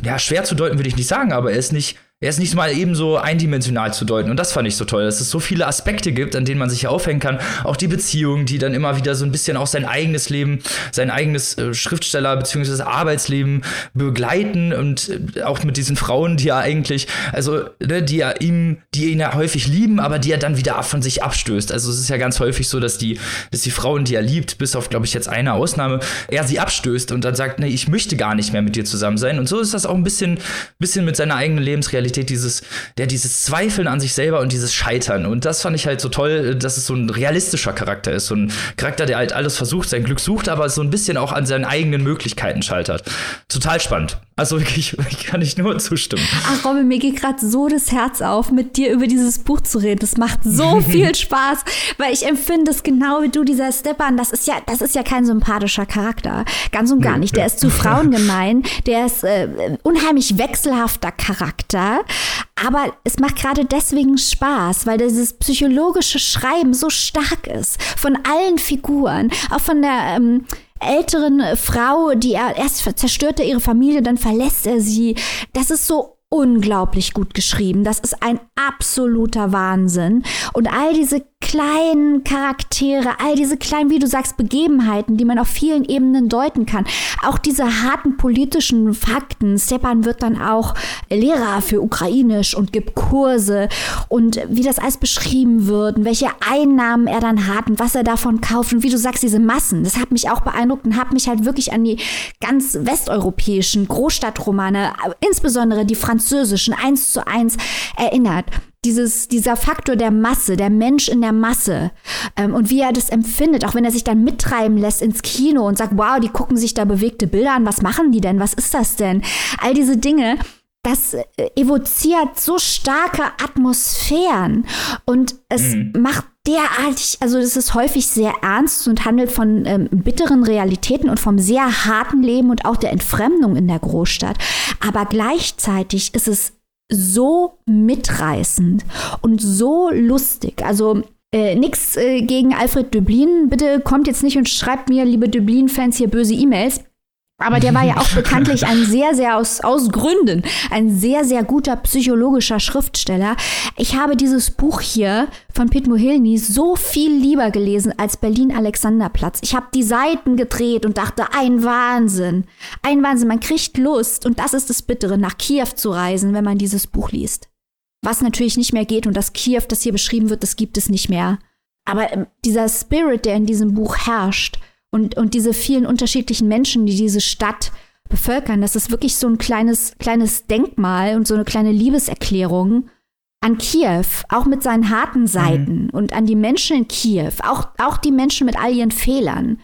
[SPEAKER 1] ja, schwer zu deuten würde ich nicht sagen, aber er ist nicht er ist nicht mal eben so eindimensional zu deuten. Und das fand ich so toll, dass es so viele Aspekte gibt, an denen man sich aufhängen kann. Auch die Beziehungen, die dann immer wieder so ein bisschen auch sein eigenes Leben, sein eigenes äh, Schriftsteller- bzw. Arbeitsleben begleiten und äh, auch mit diesen Frauen, die er eigentlich, also, ne, die er ihm, die ihn ja häufig lieben, aber die er dann wieder von sich abstößt. Also es ist ja ganz häufig so, dass die, dass die Frauen, die er liebt, bis auf, glaube ich, jetzt eine Ausnahme, er sie abstößt und dann sagt, nee, ich möchte gar nicht mehr mit dir zusammen sein. Und so ist das auch ein bisschen, bisschen mit seiner eigenen Lebensrealität Lebensrealität dieses, der dieses Zweifeln an sich selber und dieses Scheitern. Und das fand ich halt so toll, dass es so ein realistischer Charakter ist. So ein Charakter, der halt alles versucht, sein Glück sucht, aber so ein bisschen auch an seinen eigenen Möglichkeiten scheitert. Total spannend. Also wirklich, [laughs] kann ich nur zustimmen.
[SPEAKER 2] Ach Robin, mir geht gerade so das Herz auf, mit dir über dieses Buch zu reden. Das macht so [laughs] viel Spaß, weil ich empfinde es genau wie du, dieser Stepan. Das ist ja, das ist ja kein sympathischer Charakter. Ganz und gar nicht. Der ist zu [laughs] Frauen gemein. Der ist äh, unheimlich wechselhafter Charakter. Aber es macht gerade deswegen Spaß, weil dieses psychologische Schreiben so stark ist. Von allen Figuren. Auch von der, ähm, älteren Frau, die er erst zerstört er ihre Familie, dann verlässt er sie. Das ist so unglaublich gut geschrieben. Das ist ein absoluter Wahnsinn. Und all diese kleinen Charaktere, all diese kleinen, wie du sagst, Begebenheiten, die man auf vielen Ebenen deuten kann. Auch diese harten politischen Fakten. Stepan wird dann auch Lehrer für Ukrainisch und gibt Kurse und wie das alles beschrieben wird und welche Einnahmen er dann hat und was er davon kauft und wie du sagst, diese Massen. Das hat mich auch beeindruckt und hat mich halt wirklich an die ganz westeuropäischen Großstadtromane, insbesondere die französischen, eins zu eins erinnert dieses, dieser Faktor der Masse, der Mensch in der Masse ähm, und wie er das empfindet, auch wenn er sich dann mittreiben lässt ins Kino und sagt, wow, die gucken sich da bewegte Bilder an, was machen die denn, was ist das denn? All diese Dinge, das äh, evoziert so starke Atmosphären und es mhm. macht derartig, also es ist häufig sehr ernst und handelt von ähm, bitteren Realitäten und vom sehr harten Leben und auch der Entfremdung in der Großstadt. Aber gleichzeitig ist es so mitreißend und so lustig. Also äh, nix äh, gegen Alfred Döblin. Bitte kommt jetzt nicht und schreibt mir, liebe Döblin-Fans, hier böse E-Mails. Aber der war ja auch [laughs] bekanntlich ein sehr, sehr aus, aus Gründen, ein sehr, sehr guter psychologischer Schriftsteller. Ich habe dieses Buch hier von Pit Mohilny so viel lieber gelesen als Berlin-Alexanderplatz. Ich habe die Seiten gedreht und dachte, ein Wahnsinn. Ein Wahnsinn. Man kriegt Lust, und das ist das Bittere, nach Kiew zu reisen, wenn man dieses Buch liest. Was natürlich nicht mehr geht und das Kiew, das hier beschrieben wird, das gibt es nicht mehr. Aber ähm, dieser Spirit, der in diesem Buch herrscht, und, und diese vielen unterschiedlichen Menschen, die diese Stadt bevölkern, das ist wirklich so ein kleines, kleines Denkmal und so eine kleine Liebeserklärung an Kiew, auch mit seinen harten Seiten mhm. und an die Menschen in Kiew, auch, auch die Menschen mit all ihren Fehlern.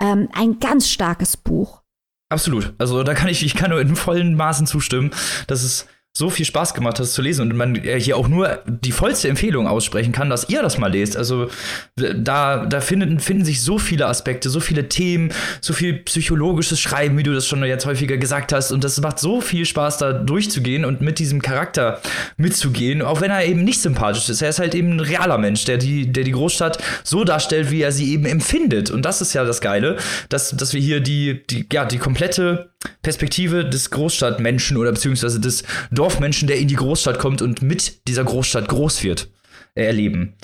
[SPEAKER 2] Ähm, ein ganz starkes Buch.
[SPEAKER 1] Absolut. Also da kann ich, ich kann nur in vollen Maßen zustimmen. Das ist so viel Spaß gemacht hat, zu lesen und man hier auch nur die vollste Empfehlung aussprechen kann, dass ihr das mal lest. Also da, da finden, finden sich so viele Aspekte, so viele Themen, so viel psychologisches Schreiben, wie du das schon jetzt häufiger gesagt hast. Und das macht so viel Spaß, da durchzugehen und mit diesem Charakter mitzugehen, auch wenn er eben nicht sympathisch ist. Er ist halt eben ein realer Mensch, der die, der die Großstadt so darstellt, wie er sie eben empfindet. Und das ist ja das Geile, dass, dass wir hier die, die, ja, die komplette Perspektive des Großstadtmenschen oder beziehungsweise des Dorfmenschen, der in die Großstadt kommt und mit dieser Großstadt groß wird, äh, erleben.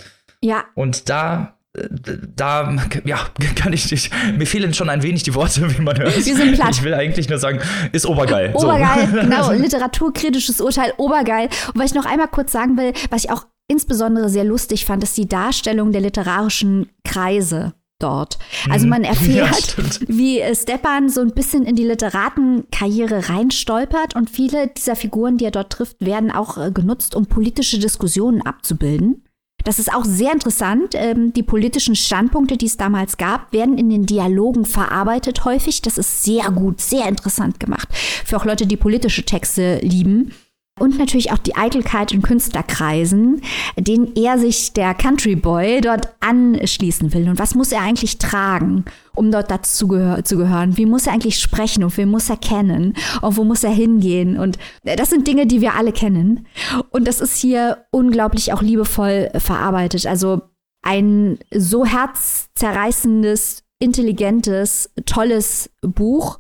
[SPEAKER 2] Ja.
[SPEAKER 1] Und da äh, da, [laughs] ja, [laughs] kann ich nicht. Mir fehlen schon ein wenig die Worte, wie man hört. Wir sind platt. Ich will eigentlich nur sagen, ist obergeil.
[SPEAKER 2] Obergeil, so. [laughs] genau. Literaturkritisches Urteil, obergeil. Und was ich noch einmal kurz sagen will, was ich auch insbesondere sehr lustig fand, ist die Darstellung der literarischen Kreise dort. Also man [laughs] mhm. erfährt, ja, wie Stepan so ein bisschen in die Literatenkarriere reinstolpert und viele dieser Figuren, die er dort trifft, werden auch äh, genutzt, um politische Diskussionen abzubilden. Das ist auch sehr interessant. Ähm, die politischen Standpunkte, die es damals gab, werden in den Dialogen verarbeitet häufig. Das ist sehr gut, sehr interessant gemacht. Für auch Leute, die politische Texte lieben. Und natürlich auch die Eitelkeit in Künstlerkreisen, denen er sich der Country Boy dort anschließen will. Und was muss er eigentlich tragen, um dort dazu gehör zu gehören? Wie muss er eigentlich sprechen und wen muss er kennen? Und wo muss er hingehen? Und das sind Dinge, die wir alle kennen. Und das ist hier unglaublich auch liebevoll verarbeitet. Also ein so herzzerreißendes, intelligentes, tolles Buch.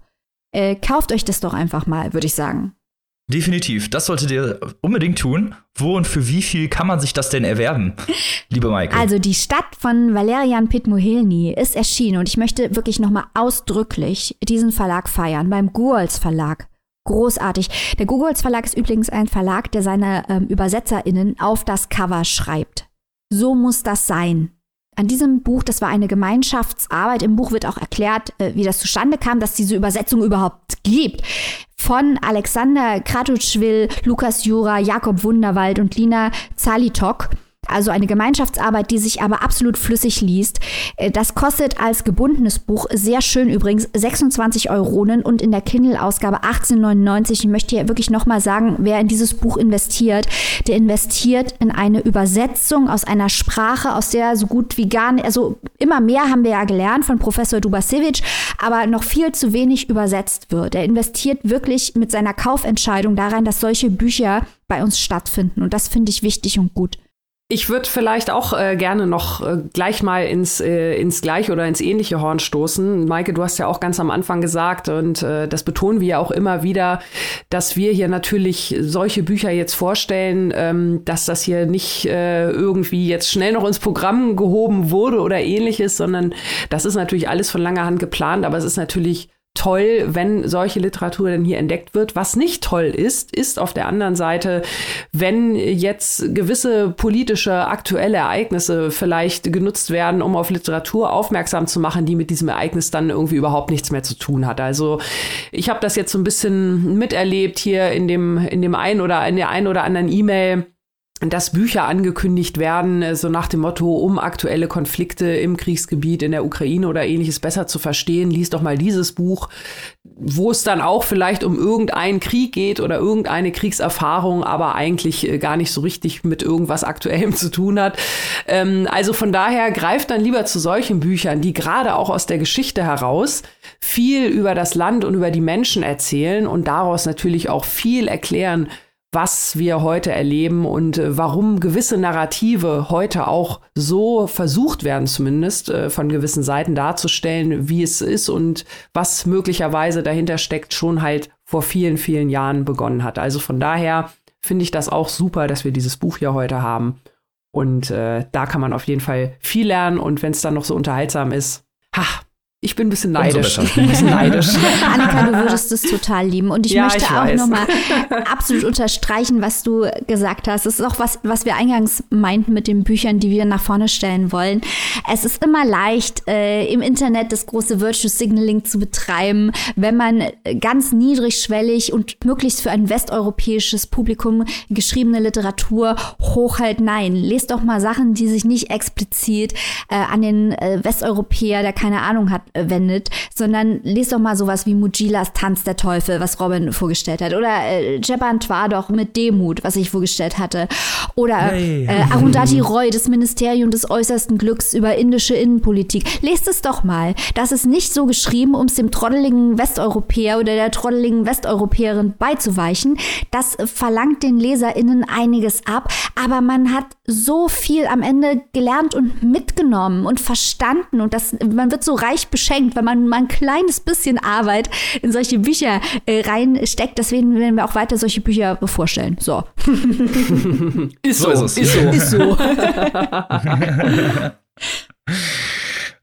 [SPEAKER 2] Äh, kauft euch das doch einfach mal, würde ich sagen.
[SPEAKER 1] Definitiv. Das solltet ihr unbedingt tun. Wo und für wie viel kann man sich das denn erwerben, liebe Maike?
[SPEAKER 2] Also die Stadt von Valerian Pitmuhelny ist erschienen und ich möchte wirklich nochmal ausdrücklich diesen Verlag feiern, beim Guols Verlag. Großartig. Der Guols Verlag ist übrigens ein Verlag, der seine ähm, ÜbersetzerInnen auf das Cover schreibt. So muss das sein. An diesem Buch, das war eine Gemeinschaftsarbeit. Im Buch wird auch erklärt, äh, wie das zustande kam, dass diese Übersetzung überhaupt gibt von Alexander Kratutschwil, Lukas Jura, Jakob Wunderwald und Lina Zalitok. Also eine Gemeinschaftsarbeit, die sich aber absolut flüssig liest. Äh, das kostet als gebundenes Buch, sehr schön übrigens, 26 Euronen und in der Kindle-Ausgabe 18,99. Ich möchte hier wirklich nochmal sagen, wer in dieses Buch investiert, der investiert in eine Übersetzung aus einer Sprache, aus der so gut wie gar nicht, also immer mehr haben wir ja gelernt von Professor Dubasevich, aber noch viel zu wenig übersetzt wird. Er investiert wirklich mit seiner Kaufentscheidung daran, dass solche Bücher bei uns stattfinden und das finde ich wichtig und gut.
[SPEAKER 3] Ich würde vielleicht auch äh, gerne noch äh, gleich mal ins, äh, ins gleiche oder ins ähnliche Horn stoßen. Maike, du hast ja auch ganz am Anfang gesagt, und äh, das betonen wir ja auch immer wieder, dass wir hier natürlich solche Bücher jetzt vorstellen, ähm, dass das hier nicht äh, irgendwie jetzt schnell noch ins Programm gehoben wurde oder ähnliches, sondern das ist natürlich alles von langer Hand geplant, aber es ist natürlich toll, wenn solche Literatur denn hier entdeckt wird. Was nicht toll ist, ist auf der anderen Seite, wenn jetzt gewisse politische aktuelle Ereignisse vielleicht genutzt werden, um auf Literatur aufmerksam zu machen, die mit diesem Ereignis dann irgendwie überhaupt nichts mehr zu tun hat. Also ich habe das jetzt so ein bisschen miterlebt hier in dem in dem einen oder in der einen oder anderen E-Mail dass Bücher angekündigt werden, äh, so nach dem Motto, um aktuelle Konflikte im Kriegsgebiet in der Ukraine oder ähnliches besser zu verstehen, lies doch mal dieses Buch, wo es dann auch vielleicht um irgendeinen Krieg geht oder irgendeine Kriegserfahrung, aber eigentlich äh, gar nicht so richtig mit irgendwas Aktuellem zu tun hat. Ähm, also von daher greift dann lieber zu solchen Büchern, die gerade auch aus der Geschichte heraus viel über das Land und über die Menschen erzählen und daraus natürlich auch viel erklären, was wir heute erleben und äh, warum gewisse Narrative heute auch so versucht werden, zumindest äh, von gewissen Seiten darzustellen, wie es ist und was möglicherweise dahinter steckt, schon halt vor vielen, vielen Jahren begonnen hat. Also von daher finde ich das auch super, dass wir dieses Buch hier heute haben. Und äh, da kann man auf jeden Fall viel lernen und wenn es dann noch so unterhaltsam ist, ha, ich bin ein bisschen neidisch. Ich bin ein bisschen neidisch.
[SPEAKER 2] Annika, du würdest es total lieben. Und ich ja, möchte ich auch nochmal absolut unterstreichen, was du gesagt hast. Das ist auch was, was wir eingangs meinten mit den Büchern, die wir nach vorne stellen wollen. Es ist immer leicht, äh, im Internet das große Virtue Signaling zu betreiben, wenn man ganz niedrigschwellig und möglichst für ein westeuropäisches Publikum geschriebene Literatur hochhält. Nein, lest doch mal Sachen, die sich nicht explizit äh, an den äh, Westeuropäer, der keine Ahnung hat, wendet, sondern lest doch mal sowas wie Mujilas Tanz der Teufel, was Robin vorgestellt hat. Oder äh, Jeban doch mit Demut, was ich vorgestellt hatte. Oder hey. äh, Arundhati Roy, das Ministerium des äußersten Glücks über indische Innenpolitik. Lest es doch mal. Das ist nicht so geschrieben, um es dem trotteligen Westeuropäer oder der trotteligen Westeuropäerin beizuweichen. Das verlangt den LeserInnen einiges ab, aber man hat so viel am Ende gelernt und mitgenommen und verstanden und das, man wird so reich beschenkt, wenn man mal ein kleines bisschen Arbeit in solche Bücher äh, reinsteckt. Deswegen werden wir auch weiter solche Bücher vorstellen. So. [laughs]
[SPEAKER 3] ist so. Ist, ist so. Ist so.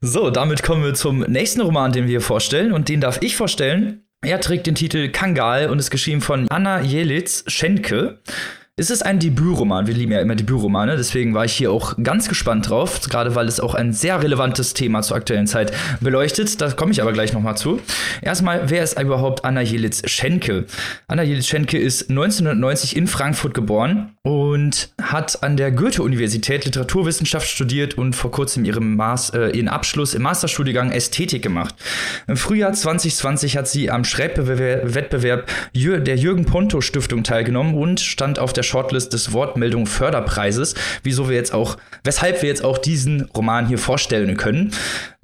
[SPEAKER 3] [laughs]
[SPEAKER 1] so, damit kommen wir zum nächsten Roman, den wir hier vorstellen. Und den darf ich vorstellen. Er trägt den Titel Kangal und ist geschrieben von Anna Jelitz Schenke. Es ist ein Debütroman. Wir lieben ja immer Debütromane, deswegen war ich hier auch ganz gespannt drauf, gerade weil es auch ein sehr relevantes Thema zur aktuellen Zeit beleuchtet. Da komme ich aber gleich nochmal zu. Erstmal, wer ist überhaupt Anna Jelitz Schenke? Anna Jelitz Schenke ist 1990 in Frankfurt geboren und hat an der Goethe-Universität Literaturwissenschaft studiert und vor kurzem ihren, Mas äh, ihren Abschluss im Masterstudiengang Ästhetik gemacht. Im Frühjahr 2020 hat sie am Schreibwettbewerb der Jürgen Ponto Stiftung teilgenommen und stand auf der Shortlist des Wortmeldung Förderpreises, wieso wir jetzt auch, weshalb wir jetzt auch diesen Roman hier vorstellen können.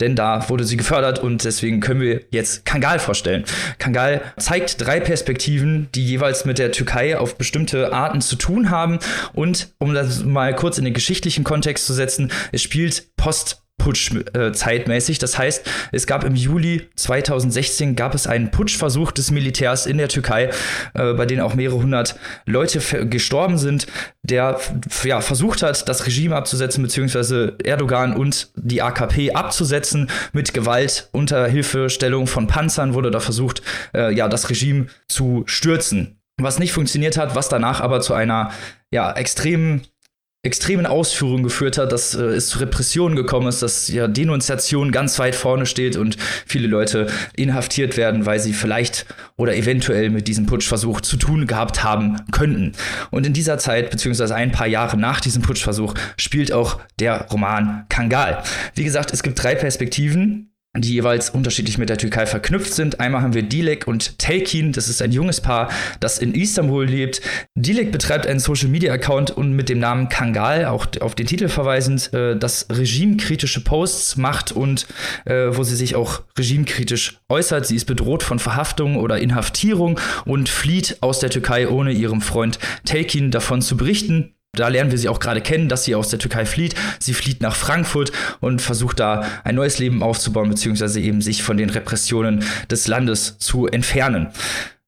[SPEAKER 1] Denn da wurde sie gefördert und deswegen können wir jetzt Kangal vorstellen. Kangal zeigt drei Perspektiven, die jeweils mit der Türkei auf bestimmte Arten zu tun haben. Und um das mal kurz in den geschichtlichen Kontext zu setzen, es spielt post Putsch äh, zeitmäßig. Das heißt, es gab im Juli 2016 gab es einen Putschversuch des Militärs in der Türkei, äh, bei denen auch mehrere hundert Leute gestorben sind, der ja, versucht hat, das Regime abzusetzen, beziehungsweise Erdogan und die AKP abzusetzen mit Gewalt unter Hilfestellung von Panzern wurde da versucht, äh, ja, das Regime zu stürzen. Was nicht funktioniert hat, was danach aber zu einer ja, extremen extremen Ausführungen geführt hat, dass äh, es zu Repressionen gekommen ist, dass ja Denunziation ganz weit vorne steht und viele Leute inhaftiert werden, weil sie vielleicht oder eventuell mit diesem Putschversuch zu tun gehabt haben könnten. Und in dieser Zeit, beziehungsweise ein paar Jahre nach diesem Putschversuch, spielt auch der Roman Kangal. Wie gesagt, es gibt drei Perspektiven die jeweils unterschiedlich mit der Türkei verknüpft sind. Einmal haben wir Dilek und Telkin, das ist ein junges Paar, das in Istanbul lebt. Dilek betreibt einen Social-Media-Account und mit dem Namen Kangal, auch auf den Titel verweisend, äh, das regimekritische Posts macht und äh, wo sie sich auch regimekritisch äußert. Sie ist bedroht von Verhaftung oder Inhaftierung und flieht aus der Türkei, ohne ihrem Freund Telkin davon zu berichten. Da lernen wir sie auch gerade kennen, dass sie aus der Türkei flieht. Sie flieht nach Frankfurt und versucht da ein neues Leben aufzubauen, beziehungsweise eben sich von den Repressionen des Landes zu entfernen.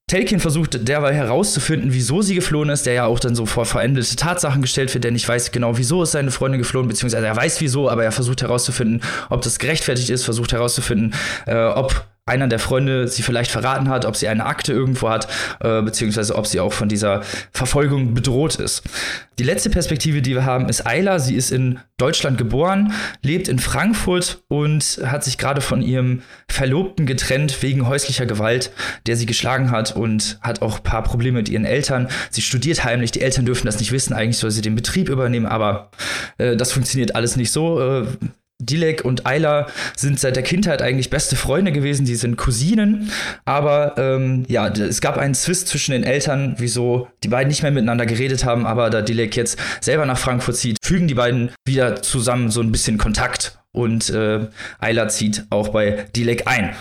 [SPEAKER 1] Telkin versucht derweil herauszufinden, wieso sie geflohen ist, der ja auch dann so vor verendete Tatsachen gestellt wird, der nicht weiß genau, wieso ist seine Freundin geflohen, beziehungsweise er weiß wieso, aber er versucht herauszufinden, ob das gerechtfertigt ist, versucht herauszufinden, äh, ob einer der Freunde sie vielleicht verraten hat, ob sie eine Akte irgendwo hat, äh, beziehungsweise ob sie auch von dieser Verfolgung bedroht ist. Die letzte Perspektive, die wir haben, ist Ayla. Sie ist in Deutschland geboren, lebt in Frankfurt und hat sich gerade von ihrem Verlobten getrennt wegen häuslicher Gewalt, der sie geschlagen hat und hat auch ein paar Probleme mit ihren Eltern. Sie studiert heimlich, die Eltern dürfen das nicht wissen, eigentlich soll sie den Betrieb übernehmen, aber äh, das funktioniert alles nicht so. Äh, Dilek und Ayla sind seit der Kindheit eigentlich beste Freunde gewesen, die sind Cousinen, aber ähm, ja, es gab einen Zwist zwischen den Eltern, wieso die beiden nicht mehr miteinander geredet haben, aber da Dilek jetzt selber nach Frankfurt zieht, fügen die beiden wieder zusammen so ein bisschen Kontakt. Und äh, Ayla zieht auch bei Dilek ein.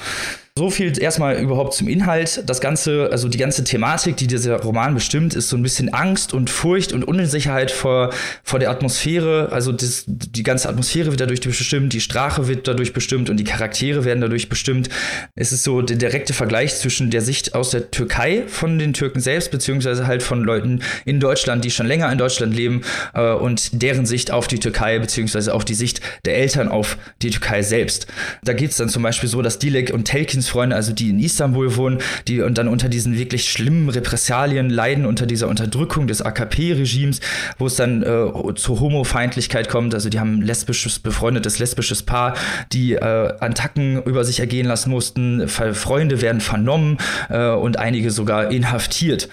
[SPEAKER 1] So viel erstmal überhaupt zum Inhalt. Das ganze, also die ganze Thematik, die dieser Roman bestimmt, ist so ein bisschen Angst und Furcht und Unsicherheit vor, vor der Atmosphäre. Also das, die ganze Atmosphäre wird dadurch bestimmt, die Sprache wird dadurch bestimmt und die Charaktere werden dadurch bestimmt. Es ist so der direkte Vergleich zwischen der Sicht aus der Türkei von den Türken selbst, beziehungsweise halt von Leuten in Deutschland, die schon länger in Deutschland leben, äh, und deren Sicht auf die Türkei, beziehungsweise auf die Sicht der Eltern auf die Türkei selbst. Da geht es dann zum Beispiel so, dass Dilek und Telkins Freunde, also die in Istanbul wohnen, die und dann unter diesen wirklich schlimmen Repressalien leiden, unter dieser Unterdrückung des AKP-Regimes, wo es dann äh, zur Homofeindlichkeit kommt. Also die haben ein lesbisches, befreundetes lesbisches Paar, die äh, Attacken über sich ergehen lassen mussten. Freunde werden vernommen äh, und einige sogar inhaftiert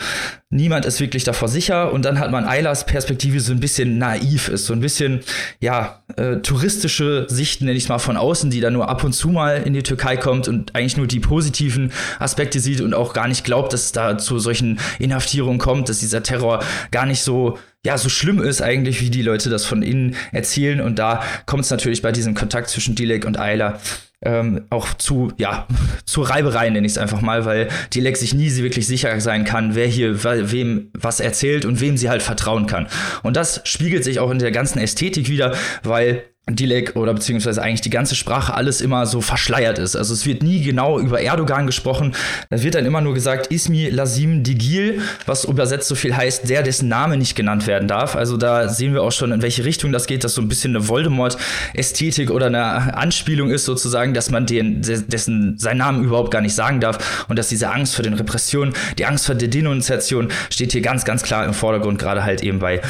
[SPEAKER 1] niemand ist wirklich davor sicher. Und dann hat man Eilers Perspektive so ein bisschen naiv ist, so ein bisschen, ja, äh, touristische Sicht, nenne ich mal von außen, die dann nur ab und zu mal in die Türkei kommt und eigentlich nur die positiven Aspekte sieht und auch gar nicht glaubt, dass es da zu solchen Inhaftierungen kommt, dass dieser Terror gar nicht so ja, so schlimm ist eigentlich, wie die Leute das von innen erzählen. Und da kommt es natürlich bei diesem Kontakt zwischen Dilek und Eiler ähm, auch zu, ja, [laughs] zu Reibereien, nenne ich es einfach mal, weil die Lex sich nie wirklich sicher sein kann, wer hier wem was erzählt und wem sie halt vertrauen kann. Und das spiegelt sich auch in der ganzen Ästhetik wieder, weil Dilek oder beziehungsweise eigentlich die ganze Sprache alles immer so verschleiert ist. Also es wird nie genau über Erdogan gesprochen. Da wird dann immer nur gesagt, Ismi Lazim Digil, was übersetzt so viel heißt, der, dessen Name nicht genannt werden darf. Also da sehen wir auch schon, in welche Richtung das geht, dass so ein bisschen eine Voldemort-Ästhetik oder eine Anspielung ist sozusagen, dass man den, dessen seinen Namen überhaupt gar nicht sagen darf und dass diese Angst vor den Repressionen, die Angst vor der Denunziation steht hier ganz, ganz klar im Vordergrund, gerade halt eben bei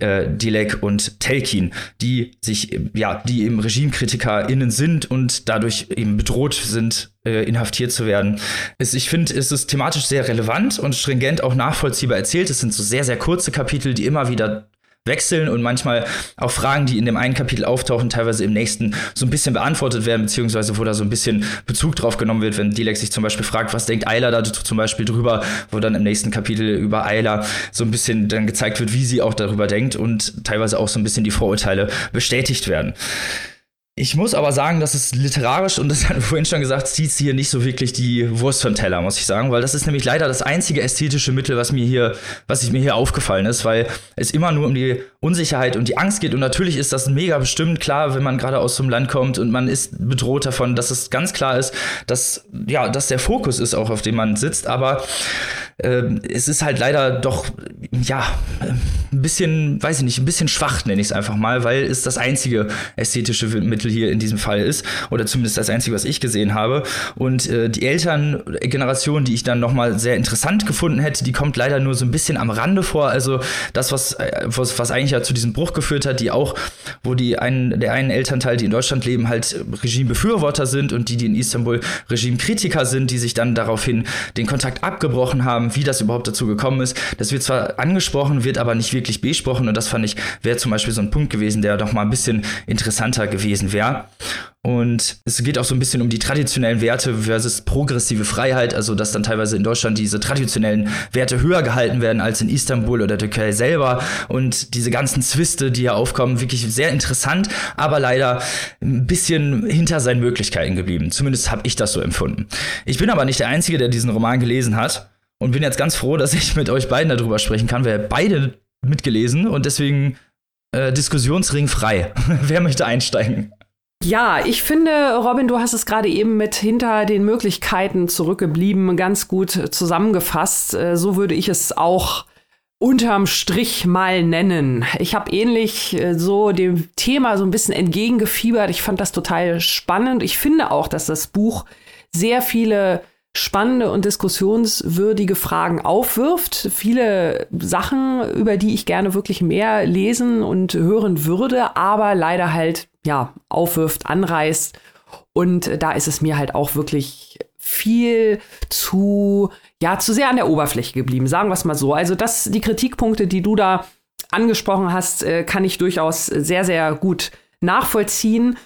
[SPEAKER 1] äh, Dilek und Telkin, die sich ja ja, die eben RegimekritikerInnen sind und dadurch eben bedroht sind, äh, inhaftiert zu werden. Es, ich finde, es ist thematisch sehr relevant und stringent auch nachvollziehbar erzählt. Es sind so sehr, sehr kurze Kapitel, die immer wieder wechseln und manchmal auch Fragen, die in dem einen Kapitel auftauchen, teilweise im nächsten so ein bisschen beantwortet werden, beziehungsweise wo da so ein bisschen Bezug drauf genommen wird, wenn Dilek sich zum Beispiel fragt, was denkt Ayla da zum Beispiel drüber, wo dann im nächsten Kapitel über Ayla so ein bisschen dann gezeigt wird, wie sie auch darüber denkt und teilweise auch so ein bisschen die Vorurteile bestätigt werden. Ich muss aber sagen, dass es literarisch, und das [laughs] hat vorhin schon gesagt, zieht hier nicht so wirklich die Wurst vom Teller, muss ich sagen, weil das ist nämlich leider das einzige ästhetische Mittel, was mir hier, was ich mir hier aufgefallen ist, weil es immer nur um die Unsicherheit und die Angst geht. Und natürlich ist das mega bestimmt klar, wenn man gerade aus so einem Land kommt und man ist bedroht davon, dass es ganz klar ist, dass, ja, dass der Fokus ist auch, auf dem man sitzt. Aber äh, es ist halt leider doch, ja, ein bisschen, weiß ich nicht, ein bisschen schwach, nenne ich es einfach mal, weil es das einzige ästhetische Mittel hier in diesem Fall ist. Oder zumindest das einzige, was ich gesehen habe. Und äh, die Elterngeneration, die ich dann nochmal sehr interessant gefunden hätte, die kommt leider nur so ein bisschen am Rande vor. Also das, was, äh, was, was eigentlich eigentlich ja zu diesem Bruch geführt hat, die auch, wo die einen, der einen Elternteil, die in Deutschland leben, halt Regimebefürworter sind und die, die in Istanbul Regimekritiker sind, die sich dann daraufhin den Kontakt abgebrochen haben, wie das überhaupt dazu gekommen ist. Das wird zwar angesprochen, wird aber nicht wirklich besprochen und das fand ich, wäre zum Beispiel so ein Punkt gewesen, der doch mal ein bisschen interessanter gewesen wäre. Und es geht auch so ein bisschen um die traditionellen Werte versus progressive Freiheit, also dass dann teilweise in Deutschland diese traditionellen Werte höher gehalten werden als in Istanbul oder Türkei selber. Und diese ganzen Zwiste, die hier aufkommen, wirklich sehr interessant, aber leider ein bisschen hinter seinen Möglichkeiten geblieben. Zumindest habe ich das so empfunden. Ich bin aber nicht der Einzige, der diesen Roman gelesen hat. Und bin jetzt ganz froh, dass ich mit euch beiden darüber sprechen kann. Wir haben beide mitgelesen und deswegen äh, Diskussionsring frei. [laughs] Wer möchte einsteigen?
[SPEAKER 3] Ja, ich finde, Robin, du hast es gerade eben mit hinter den Möglichkeiten zurückgeblieben ganz gut zusammengefasst. Äh, so würde ich es auch unterm Strich mal nennen. Ich habe ähnlich äh, so dem Thema so ein bisschen entgegengefiebert. Ich fand das total spannend. Ich finde auch, dass das Buch sehr viele spannende und diskussionswürdige Fragen aufwirft. Viele Sachen, über die ich gerne wirklich mehr lesen und hören würde, aber leider halt ja, aufwirft, anreißt. Und da ist es mir halt auch wirklich viel zu, ja, zu sehr an der Oberfläche geblieben, sagen wir es mal so. Also das, die Kritikpunkte, die du da angesprochen hast, äh, kann ich durchaus sehr, sehr gut nachvollziehen